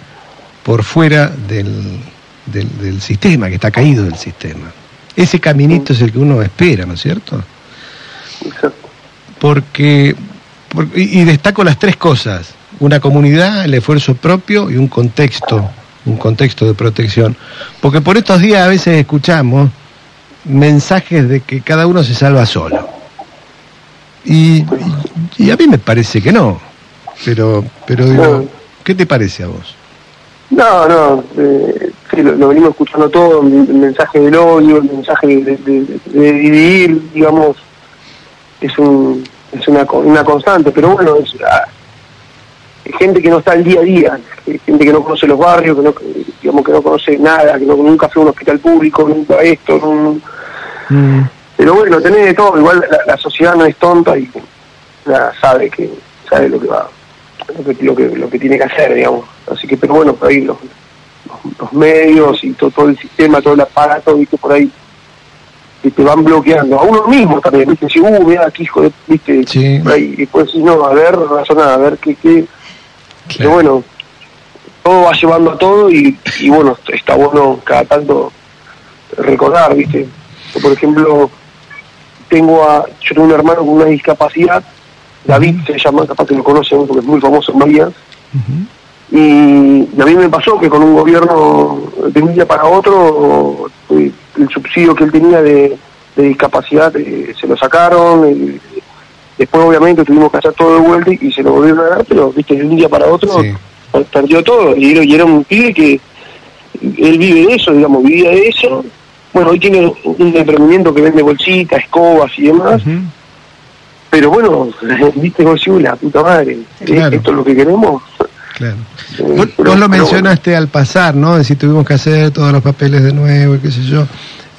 por fuera del, del, del sistema, que está caído del sistema. Ese caminito es el que uno espera, ¿no es cierto? Exacto. Porque, por- y, destaco las tres cosas, una comunidad, el esfuerzo propio y un contexto, un contexto de protección. Porque por estos días a veces escuchamos mensajes de que cada uno se salva solo. Y, y- a mí me parece que no. Pero, pero digo. ¿qué te parece a vos? No, no, eh, sí, lo, lo venimos escuchando todo, el, el mensaje del odio, el mensaje de, de- dividir, digamos, es un es una, una constante, pero bueno, es, ah, gente que no está al día a día, gente que no conoce los barrios, que no, digamos que no conoce nada, que no, nunca fue a un hospital público, nunca esto, nun- Mm, pero bueno, tenés de todo, igual la, la sociedad no es tonta y nada, sabe que sabe lo que va, lo que, lo que, lo que tiene que hacer, digamos. Así que, pero bueno, por ahí los, los, los medios y todo, todo el sistema, todo el aparato, viste, por ahí que te van bloqueando. A uno mismo también, viste, si, uh, mira, aquí hijo de, viste, Sí. por ahí, y después no, a ver, razona, a ver qué, qué, pero bueno, todo va llevando a todo y, y bueno, está bueno cada tanto recordar, ¿viste? Yo, por ejemplo, tengo a, yo tengo un hermano con una discapacidad, David se llama, capaz que lo conocen porque es muy famoso en Bahía, y, y a mí me pasó que con un gobierno de un día para otro, eh, el subsidio que él tenía de, de discapacidad eh, se lo sacaron, eh, después obviamente tuvimos que hacer todo de vuelta y se lo volvieron a dar, pero viste, de un día para otro Sí. perdió todo y era, y era un pibe que él vive de eso, digamos, vivía de eso. Bueno, hoy tiene un emprendimiento que vende bolsitas, escobas y demás. Pero bueno, viste, "Uy, la puta madre, ¿eh? Claro. esto es lo que queremos. Claro. Eh, Vos, pero- vos lo mencionaste al pasar, ¿no? Decir, tuvimos que hacer todos los papeles de nuevo y qué sé yo.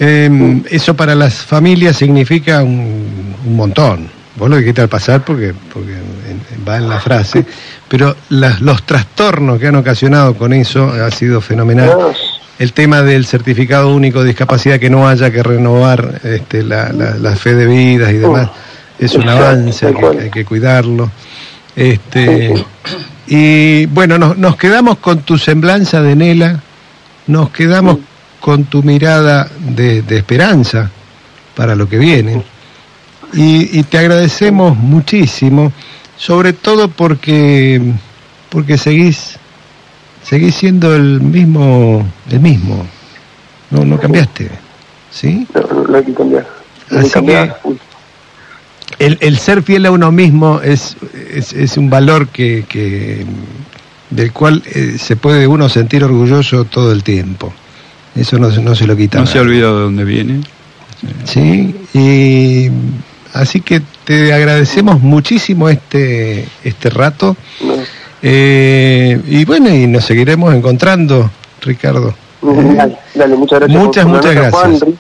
Eh, eso para las familias significa un, un montón. Vos lo dijiste al pasar porque, porque va en la frase, pero las- los trastornos que han ocasionado con eso ha sido fenomenal. El tema del certificado único de discapacidad, que no haya que renovar este, la, la- la fe de vidas y demás, es un avance, hay que, cual. hay que cuidarlo. Este, y bueno, nos, nos quedamos con tu semblanza de Nela, nos quedamos con tu mirada de, de esperanza para lo que viene. Y, y te agradecemos muchísimo, sobre todo porque, porque seguís, seguís siendo el mismo, el mismo. No, no cambiaste, ¿sí? no, no, no hay que cambiar. No hay Así que cambiar. El, el ser fiel a uno mismo es, es, es un valor que, que del cual eh, se puede uno sentir orgulloso todo el tiempo. Eso no, se- no se lo quita. No se ha nadie. olvidado de dónde viene. Sí, y así que te agradecemos muchísimo este, este rato. Eh, y bueno, y nos seguiremos encontrando, Ricardo. Dale, dale, muchas gracias. Muchas, muchas Juan, gracias.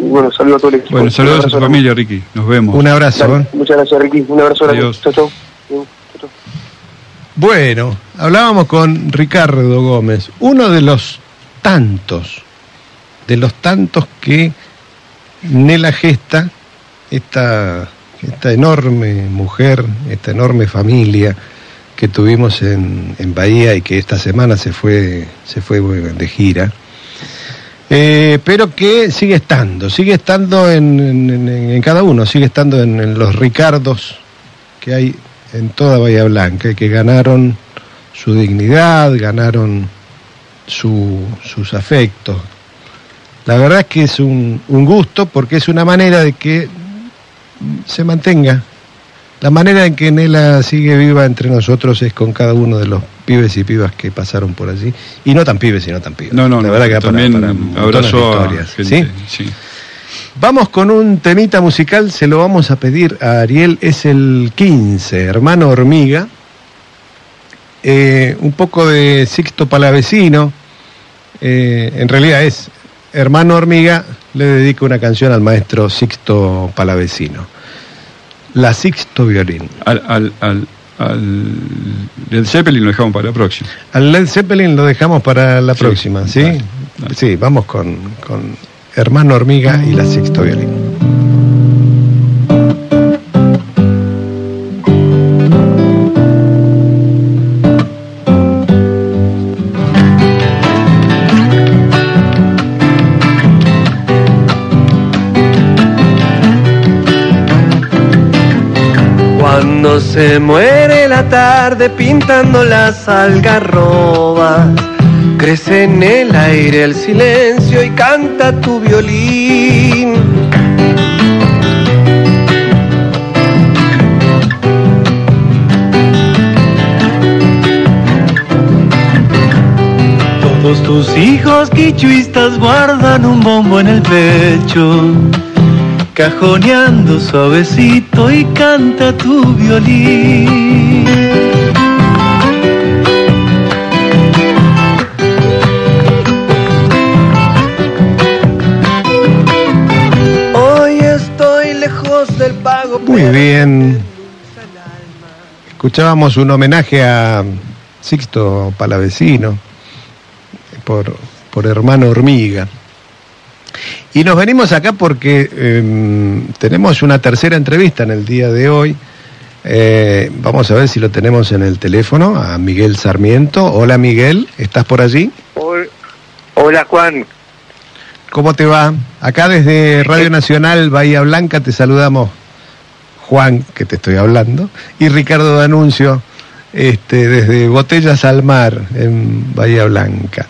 Y bueno, saludo a todo el equipo. Bueno, saludos a abrazo familia, Ricky. Nos vemos. Un abrazo. Dale, ¿eh? muchas gracias, Ricky. Un abrazo. Adiós. Chau, chau. Bueno, hablábamos con Ricardo Gómez, uno de los tantos, de los tantos que Nela gesta, esta, esta enorme mujer, esta enorme familia que tuvimos en, en Bahía y que esta semana se fue, se fue de gira. Eh, pero que sigue estando, sigue estando en, en- cada uno, sigue estando en, en los Ricardos que hay en toda Bahía Blanca que ganaron su dignidad, ganaron su- sus afectos. La verdad es que es un, un gusto porque es una manera de que se mantenga. La manera en que Nela sigue viva entre nosotros es con cada uno de los pibes y pibas que pasaron por allí. Y no tan pibes y no tan pibas. No, no, La no. verdad que da para- también para de abrazo a historias, gente. ¿sí? sí. Vamos con un temita musical, se lo vamos a pedir a Ariel, es el 15, hermano hormiga, Eh, un poco de Sixto Palavecino, Eh, en realidad es hermano hormiga, le dedico una canción al maestro Sixto Palavecino, la Sixto Violín. Al, al, al, al Led Zeppelin lo dejamos para la próxima. Al Led Zeppelin lo dejamos para la Sí, próxima, ¿sí? Sí, vamos con, con hermano hormiga y la Sixto Violín. Se muere la tarde pintando las algarrobas, crece en el aire el silencio y canta tu violín. Todos tus hijos quichuistas guardan un bombo en el pecho, cajoneando suavecito y canta tu violín. Hoy estoy lejos del pago. Muy bien. Escuchábamos un homenaje a Sixto Palavecino por, por hermano hormiga. Y nos venimos acá porque em, tenemos una tercera entrevista en el día de hoy. Eh, vamos a ver si lo tenemos en el teléfono a Miguel Sarmiento. Hola Miguel, ¿estás por allí? Hola, Juan. ¿Cómo te va? Acá desde Radio Nacional Bahía Blanca te saludamos Juan, que te estoy hablando, y Ricardo D'Anuncio, este, desde Botellas al Mar, en Bahía Blanca.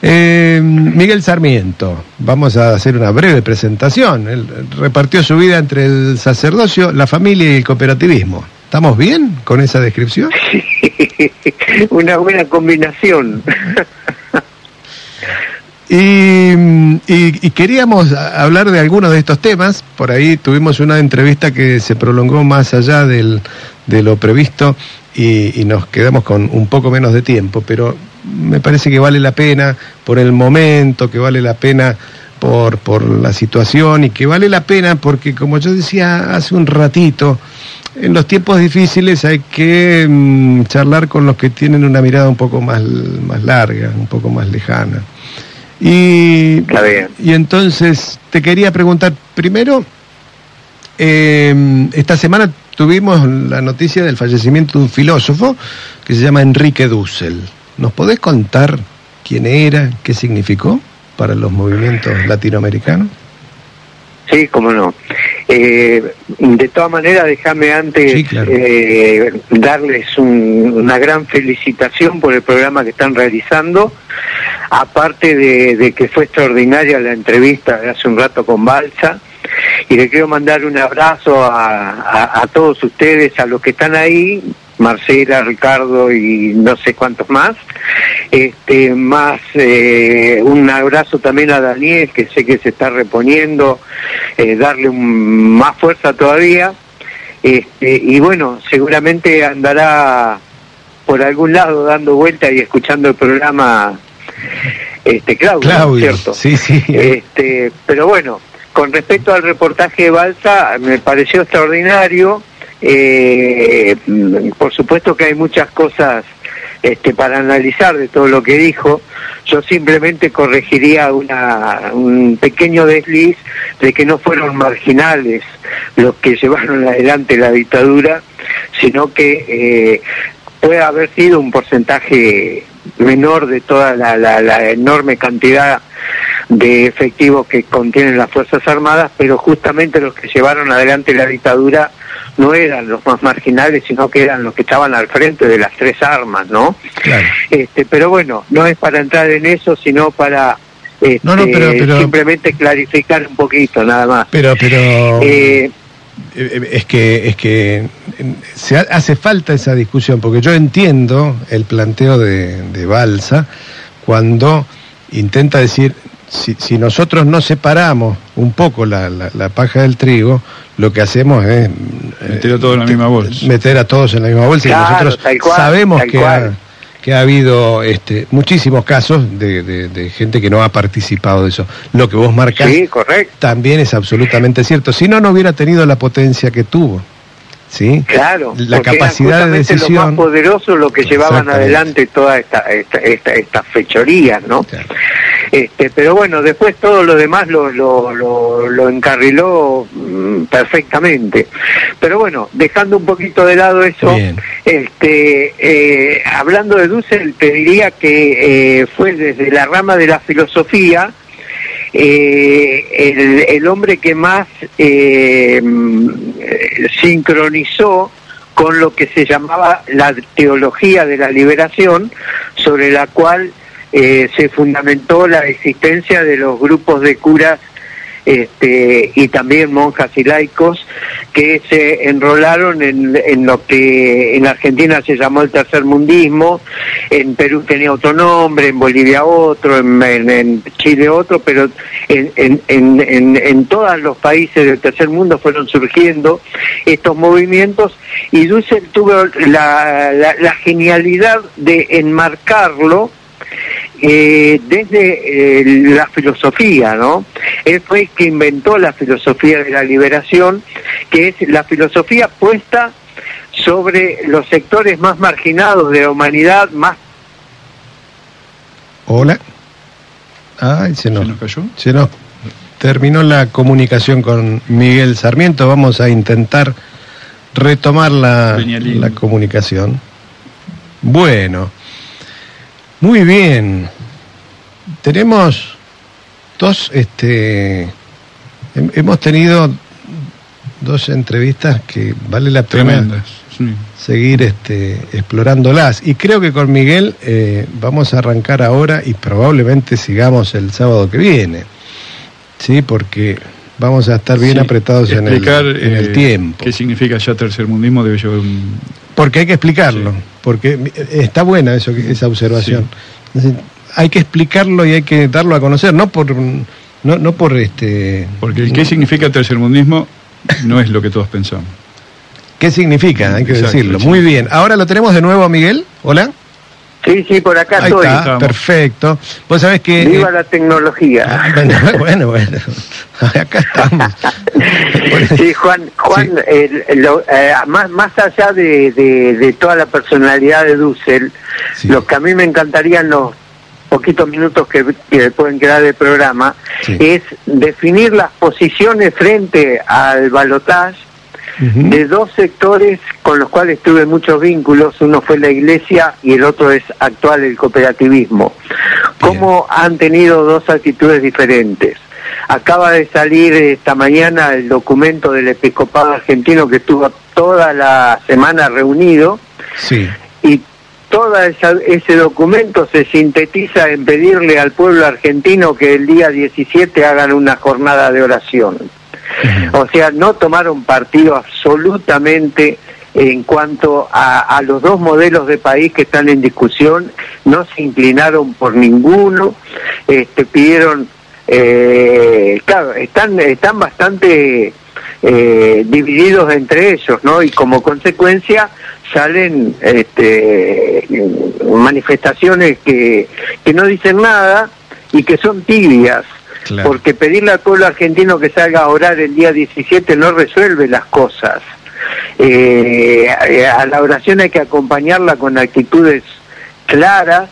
Eh, Miguel Sarmiento, vamos a hacer una breve presentación. Él repartió su vida entre el sacerdocio, la familia y el cooperativismo. ¿Estamos bien con esa descripción? Una buena combinación. Y, y- y queríamos hablar de algunos de estos temas. Por ahí tuvimos una entrevista que se prolongó más allá del- de lo previsto y, y nos quedamos con un poco menos de tiempo, pero me parece que vale la pena por el momento, que vale la pena por, por la situación y que vale la pena porque, como yo decía hace un ratito, en los tiempos difíciles hay que mm, charlar con los que tienen una mirada un poco más, más larga, un poco más lejana. Y, y entonces te quería preguntar, primero, eh, esta semana tuvimos la noticia del fallecimiento de un filósofo que se llama Enrique Dussel. ¿Nos podés contar quién era, qué significó para los movimientos latinoamericanos? Sí, cómo no. Eh, de todas maneras, déjame antes Sí, claro. eh, darles un- una gran felicitación por el programa que están realizando. Aparte de, de que fue extraordinaria la entrevista de hace un rato con Balsa. Y le quiero mandar un abrazo a, a- a todos ustedes, a los que están ahí, Marcela, Ricardo y no sé cuántos más. Este, más eh, un abrazo también a Daniel, que sé que se está reponiendo, eh, darle un- más fuerza todavía. Este, y bueno, seguramente andará por algún lado dando vuelta y escuchando el programa este Claudio, ¿no es Claudio, ¿cierto? sí, sí. Este, pero bueno, con respecto al reportaje de Balsa, me pareció extraordinario. Eh, por supuesto que hay muchas cosas este, para analizar de todo lo que dijo. Yo simplemente corregiría una, un pequeño desliz de que no fueron marginales los que llevaron adelante la dictadura, sino que eh, puede haber sido un porcentaje menor de toda la, la- la enorme cantidad de efectivos que contienen las Fuerzas Armadas, pero justamente los que llevaron adelante la dictadura no eran los más marginales, sino que eran los que estaban al frente de las tres armas, ¿no? Claro. Este, pero bueno, no es para entrar en eso, sino para este, No, no, pero- pero- simplemente clarificar un poquito, nada más. Pero, pero Eh, eh, es que es que eh, se ha- hace falta esa discusión porque yo entiendo el planteo de, de Balsa cuando intenta decir si, si nosotros no separamos un poco la, la- la paja del trigo, lo que hacemos es eh, Meter a todos en la misma bolsa. meter a todos en la misma bolsa Claro, y nosotros tal cual, sabemos tal que cual. ha, que ha habido este, muchísimos casos de, de- de gente que no ha participado de eso. Lo que vos marcás sí, también es absolutamente cierto. Si no, no hubiera tenido la potencia que tuvo. ¿Sí? Claro, La capacidad de decisión. Los más poderosos los que llevaban adelante toda esta, esta, esta, estas fechorías, ¿no? Claro. Este, pero bueno, después todo lo demás lo, lo, lo, lo encarriló mm, perfectamente. Pero bueno, dejando un poquito de lado eso, Bien. este, eh, hablando de Dussel, te diría que eh, fue desde la rama de la filosofía eh, el, hombre que más eh, sincronizó con lo que se llamaba la teología de la liberación, sobre la cual eh, se fundamentó la existencia de los grupos de curas este, y también monjas y laicos que se enrolaron en, en lo que en Argentina se llamó el tercer mundismo, en Perú tenía otro nombre, en Bolivia otro, en, Chile otro, pero en, en, en, en, en todos los países del tercer mundo fueron surgiendo estos movimientos. Y Dussel tuvo la, la, la genialidad de enmarcarlo eh, desde eh, la filosofía, ¿no? Él fue el que inventó la filosofía de la liberación, que es la filosofía puesta sobre los sectores más marginados de la humanidad, más Hola. Ay, se nos, ¿Se nos cayó? se nos terminó la comunicación con Miguel Sarmiento. Vamos a intentar retomar la, comunicación. Bueno, muy bien. Tenemos dos, este, hem- hemos tenido dos entrevistas que vale la pena Tremendas. Sí. seguir este, explorándolas. Y creo que con Miguel eh, vamos a arrancar ahora y probablemente sigamos el sábado que viene. Sí, porque vamos a estar bien Sí. apretados en el, Explicar, en el eh, tiempo. ¿Qué significa ya tercermundismo? Debe llevar un... Porque hay que explicarlo, Sí. porque eh, está buena eso, esa observación. Es decir, Hay que explicarlo y hay que darlo a conocer, no por no, no por este Porque el qué significa tercermundismo no es lo que todos pensamos. qué significa, hay que Exacto, decirlo. Muy bien. Ahora lo tenemos de nuevo a Miguel. Hola. Sí, sí, por acá Ahí estoy. está, perfecto. Vos sabés que Viva eh, la tecnología. ah, bueno, bueno, bueno. Acá estamos. Sí, Juan, Juan el- lo- eh, más, más allá de, de- de toda la personalidad de Dussel, Sí. lo que a mí me encantaría en los poquitos minutos que, que pueden quedar del programa Sí. es definir las posiciones frente al balotaje De dos sectores con los cuales tuve muchos vínculos, uno fue la iglesia y el otro es actual el cooperativismo. ¿Cómo han tenido dos actitudes diferentes? Acaba de salir esta mañana el documento del episcopado argentino que estuvo toda la semana reunido Sí. y todo ese documento se sintetiza en pedirle al pueblo argentino que el día 17 hagan una jornada de oración. O sea, no tomaron partido absolutamente en cuanto a, los dos modelos de país que están en discusión, no se inclinaron por ninguno, este, pidieron, eh, claro, están, están bastante eh, divididos entre ellos, ¿no? Y como consecuencia salen este, manifestaciones que, que no dicen nada y que son tibias. Porque pedirle al pueblo argentino que salga a orar el día 17 no resuelve las cosas. Eh, a la oración hay que acompañarla con actitudes claras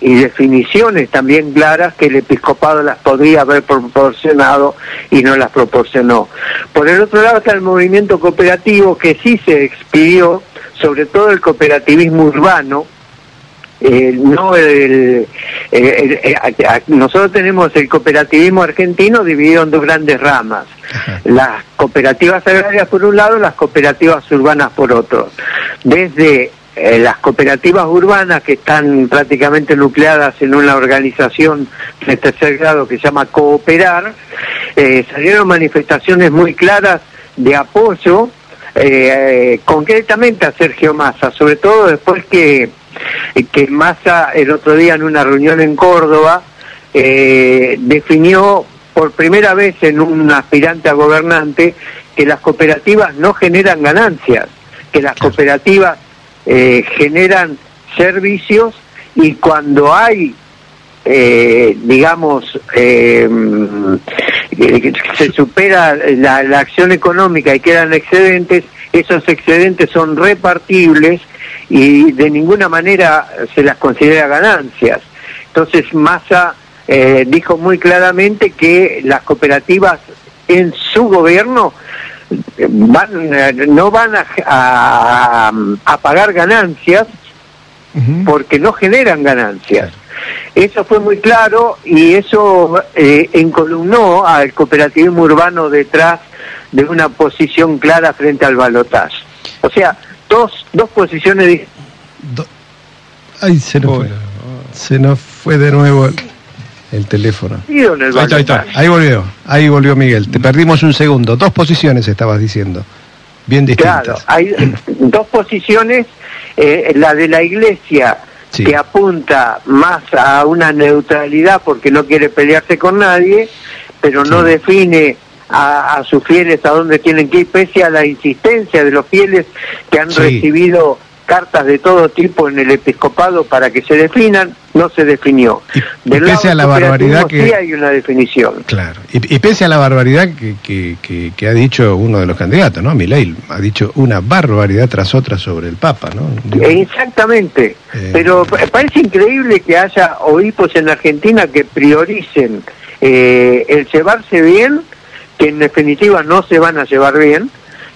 y definiciones también claras que el episcopado las podría haber proporcionado y no las proporcionó. Por el otro lado está el movimiento cooperativo que sí se expidió, sobre todo el cooperativismo urbano, eh, no el, el- nosotros tenemos el cooperativismo argentino dividido en dos grandes ramas. Las cooperativas agrarias por un lado las cooperativas urbanas por otro. Desde eh, las cooperativas urbanas que están prácticamente nucleadas en una organización de tercer grado que se llama Cooperar, eh, salieron manifestaciones muy claras de apoyo eh, concretamente a Sergio Massa, sobre todo después que, que Massa el otro día en una reunión en Córdoba eh, definió por primera vez en un aspirante a gobernante que las cooperativas no generan ganancias, que las cooperativas eh, generan servicios y cuando hay eh, digamos, eh, que se supera la, la acción económica y quedan excedentes, esos excedentes son repartibles y de ninguna manera se las considera ganancias. Entonces Massa eh, dijo muy claramente que las cooperativas en su gobierno eh, van, eh, no van a, a- a pagar ganancias porque no generan ganancias. Eso fue muy claro y eso eh, encolumnó al cooperativismo urbano detrás de una posición clara frente al balotaje. O sea, dos, dos posiciones Do- Ay, se nos fue. Se nos fue de nuevo el, el teléfono. el Ahí está, ahí está. balotaje. Ahí volvió, ahí volvió Miguel. Te perdimos un segundo. Dos posiciones estabas diciendo. Bien distintas. Claro, hay dos posiciones, eh, la de la iglesia Sí. que apunta más a una neutralidad porque no quiere pelearse con nadie, pero no define a, a sus fieles a dónde tienen que ir, pese a la insistencia de los fieles que han Sí. recibido cartas de todo tipo en el episcopado para que se definan, no se definió. Y- Del pese a la barbaridad que- Sí hay una definición. Claro. Y, y pese a la barbaridad que, que- que- que ha dicho uno de los candidatos, ¿no? Milei ha dicho una barbaridad tras otra sobre el Papa, ¿no? Digo, Exactamente, Eh. pero pa- parece increíble que haya obispos en Argentina que prioricen eh, el llevarse bien, que en definitiva no se van a llevar bien,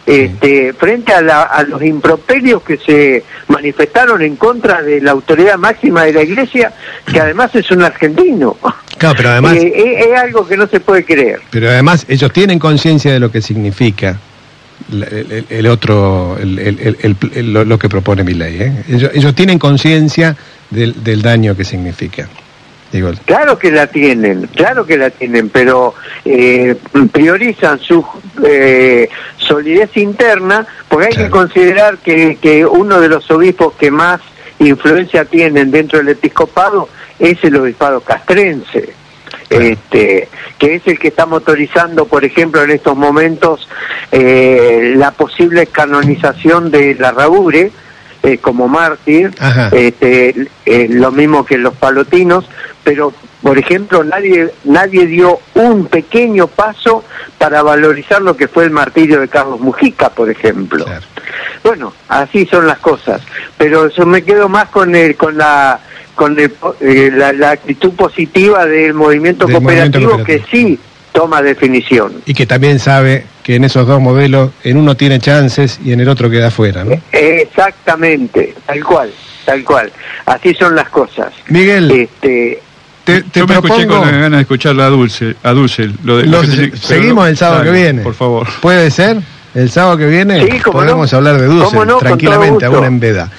este, frente a, la- a los improperios que se manifestaron en contra de la autoridad máxima de la Iglesia, que además es un argentino. Claro, pero además, Eh, es, es algo que no se puede creer. pero además ellos tienen conciencia de lo que significa el, el otro, el- lo, que propone mi ley. Ellos, ellos tienen conciencia del, del daño que significa. Claro que la tienen, claro que la tienen, pero eh, priorizan su eh, solidez interna, porque hay que considerar que, que uno de los obispos que más influencia tienen dentro del episcopado es el obispado castrense. Este, que es el que está motorizando, por ejemplo, en estos momentos eh, la posible canonización de la Rabure eh, como mártir, Ajá. este, eh, lo mismo que los palotinos, pero por ejemplo nadie nadie dio un pequeño paso para valorizar lo que fue el martirio de Carlos Mujica, por ejemplo. Bueno, así son las cosas, pero yo me quedo más con el con la con el eh, la, la actitud positiva del movimiento Del movimiento cooperativo que sí toma definición. y que también sabe que en esos dos modelos, en uno tiene chances y en el otro queda fuera, ¿no? Exactamente, tal cual, tal cual. Así son las cosas. Miguel, este, te, te Yo me escuché propongo- con la ganas de escucharla a Dulce. A Dulce lo de- lo tiene- seguimos el sábado dale, que viene. Por favor. ¿Puede ser? ¿El sábado que viene? Sí, Podemos no. hablar de Dulce no, con tranquilamente, aún en veda.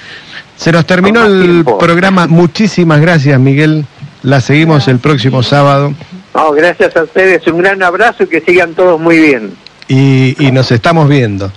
Se nos terminó Con el tiempo. programa. Muchísimas gracias, Miguel. La seguimos el próximo sábado no, gracias a ustedes, un gran abrazo y que sigan todos muy bien. y, y nos estamos viendo.